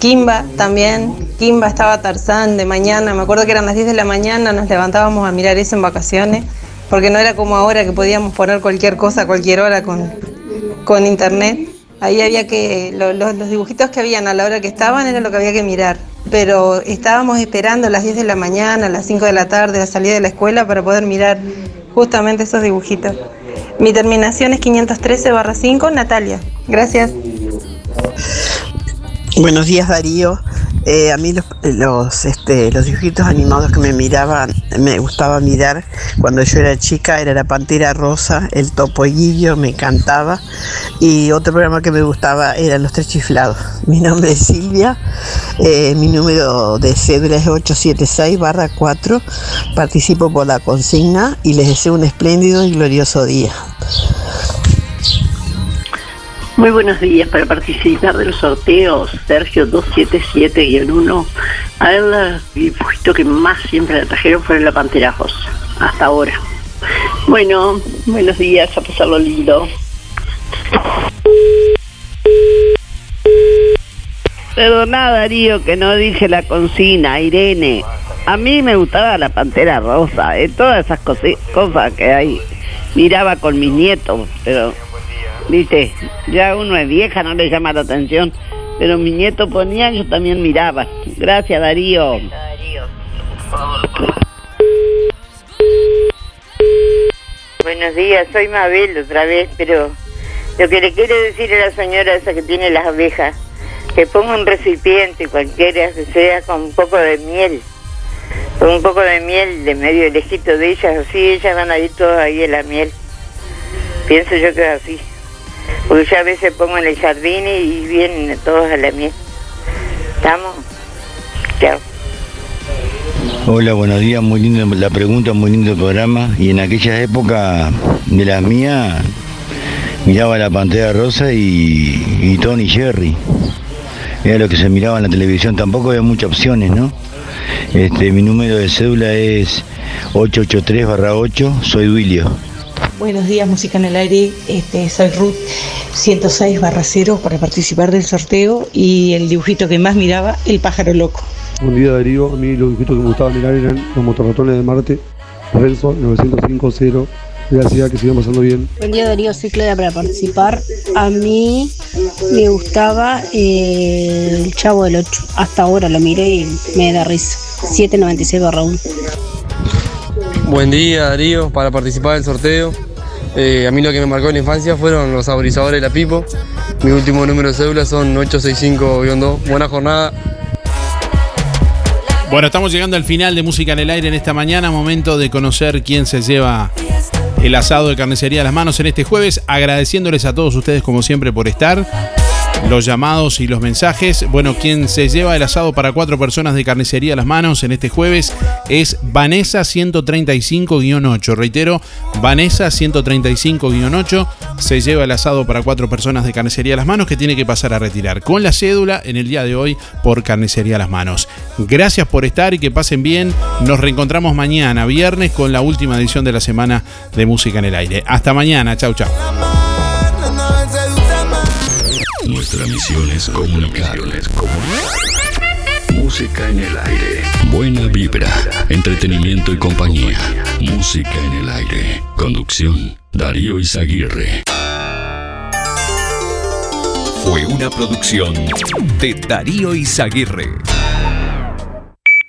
Kimba también. Kimba estaba Tarzán de mañana, me acuerdo que eran las 10 de la mañana, nos levantábamos a mirar eso en vacaciones. Porque no era como ahora que podíamos poner cualquier cosa a cualquier hora con, con internet. Ahí había que, lo- lo- los dibujitos que habían a la hora que estaban era lo que había que mirar. Pero estábamos esperando a las 10 de la mañana, a las 5 de la tarde, la salida de la escuela para poder mirar justamente esos dibujitos. Mi terminación es 513 barra 5, Natalia. Gracias. Buenos días Darío. Eh, a mí los, los, este, los dibujitos animados que me miraban, me gustaba mirar cuando yo era chica, era la Pantera Rosa, el Topo Guillo, me encantaba. Y otro programa que me gustaba eran Los Tres Chiflados. Mi nombre es Silvia, eh, mi número de cédula es 876 barra 4. Participo por la consigna y les deseo un espléndido y glorioso día. Muy buenos días para participar de los sorteos. Sergio 277-1. A ver, el dibujito que más siempre la trajeron fue la Pantera Rosa. Hasta ahora. Bueno, buenos días, a pasarlo lindo. Perdoná, Darío, que no dije la consigna, Irene. A mí me gustaba la pantera rosa, eh, todas esas cosas que hay. Miraba con mis nietos, pero, viste, ya uno es vieja, no le llama la atención. Pero mi nieto ponía, yo también miraba. Gracias, Darío. Buenos días, soy Mabel otra vez, pero lo que le quiero decir a la señora esa que tiene las abejas, que ponga un recipiente cualquiera que sea con un poco de miel, con un poco de miel de medio lejito de ellas, así ellas van a ir todas ahí en la miel. Pienso yo que es así, porque yo a veces pongo en el jardín y vienen todos a la miel. ¿Estamos? Chao. Hola, buenos días, muy lindo la pregunta, muy lindo el programa. Y en aquella época de las mías, miraba la pantalla rosa y, y Tony Jerry. Era lo que se miraba en la televisión, tampoco había muchas opciones, ¿no? Este, mi número de cédula es 883-8, soy Duilio. Buenos días, Música en el Aire. Este, soy Ruth 106 barra 0 para participar del sorteo y el dibujito que más miraba, el pájaro loco. Buen día Darío, a mí los dibujitos que me gustaba mirar eran los motorratones de Marte, Renzo 905 Gracias, que sigan pasando bien. Buen día Darío, soy Clara para participar. A mí me gustaba eh, el Chavo del 8. Hasta ahora lo miré y me da risa. 796 barra 1. Buen día Darío, para participar del sorteo. Eh, a mí lo que me marcó en la infancia fueron los saborizadores de la Pipo. Mi último número de cédula son 865-2. Buena jornada. Bueno, estamos llegando al final de Música en el Aire en esta mañana. Momento de conocer quién se lleva el asado de carnicería a las manos en este jueves. Agradeciéndoles a todos ustedes, como siempre, por estar. Los llamados y los mensajes. Bueno, quien se lleva el asado para cuatro personas de carnicería a las manos en este jueves es Vanessa 135-8. Reitero, Vanessa 135-8 se lleva el asado para cuatro personas de carnicería a las manos que tiene que pasar a retirar con la cédula en el día de hoy por carnicería a las manos. Gracias por estar y que pasen bien. Nos reencontramos mañana, viernes, con la última edición de la semana de Música en el Aire. Hasta mañana. Chau, chau. Nuestra misión es comunicar. Música en el aire. Buena vibra, entretenimiento y compañía. Música en el aire. Conducción, Darío Izaguirre. Fue una producción de Darío Izaguirre.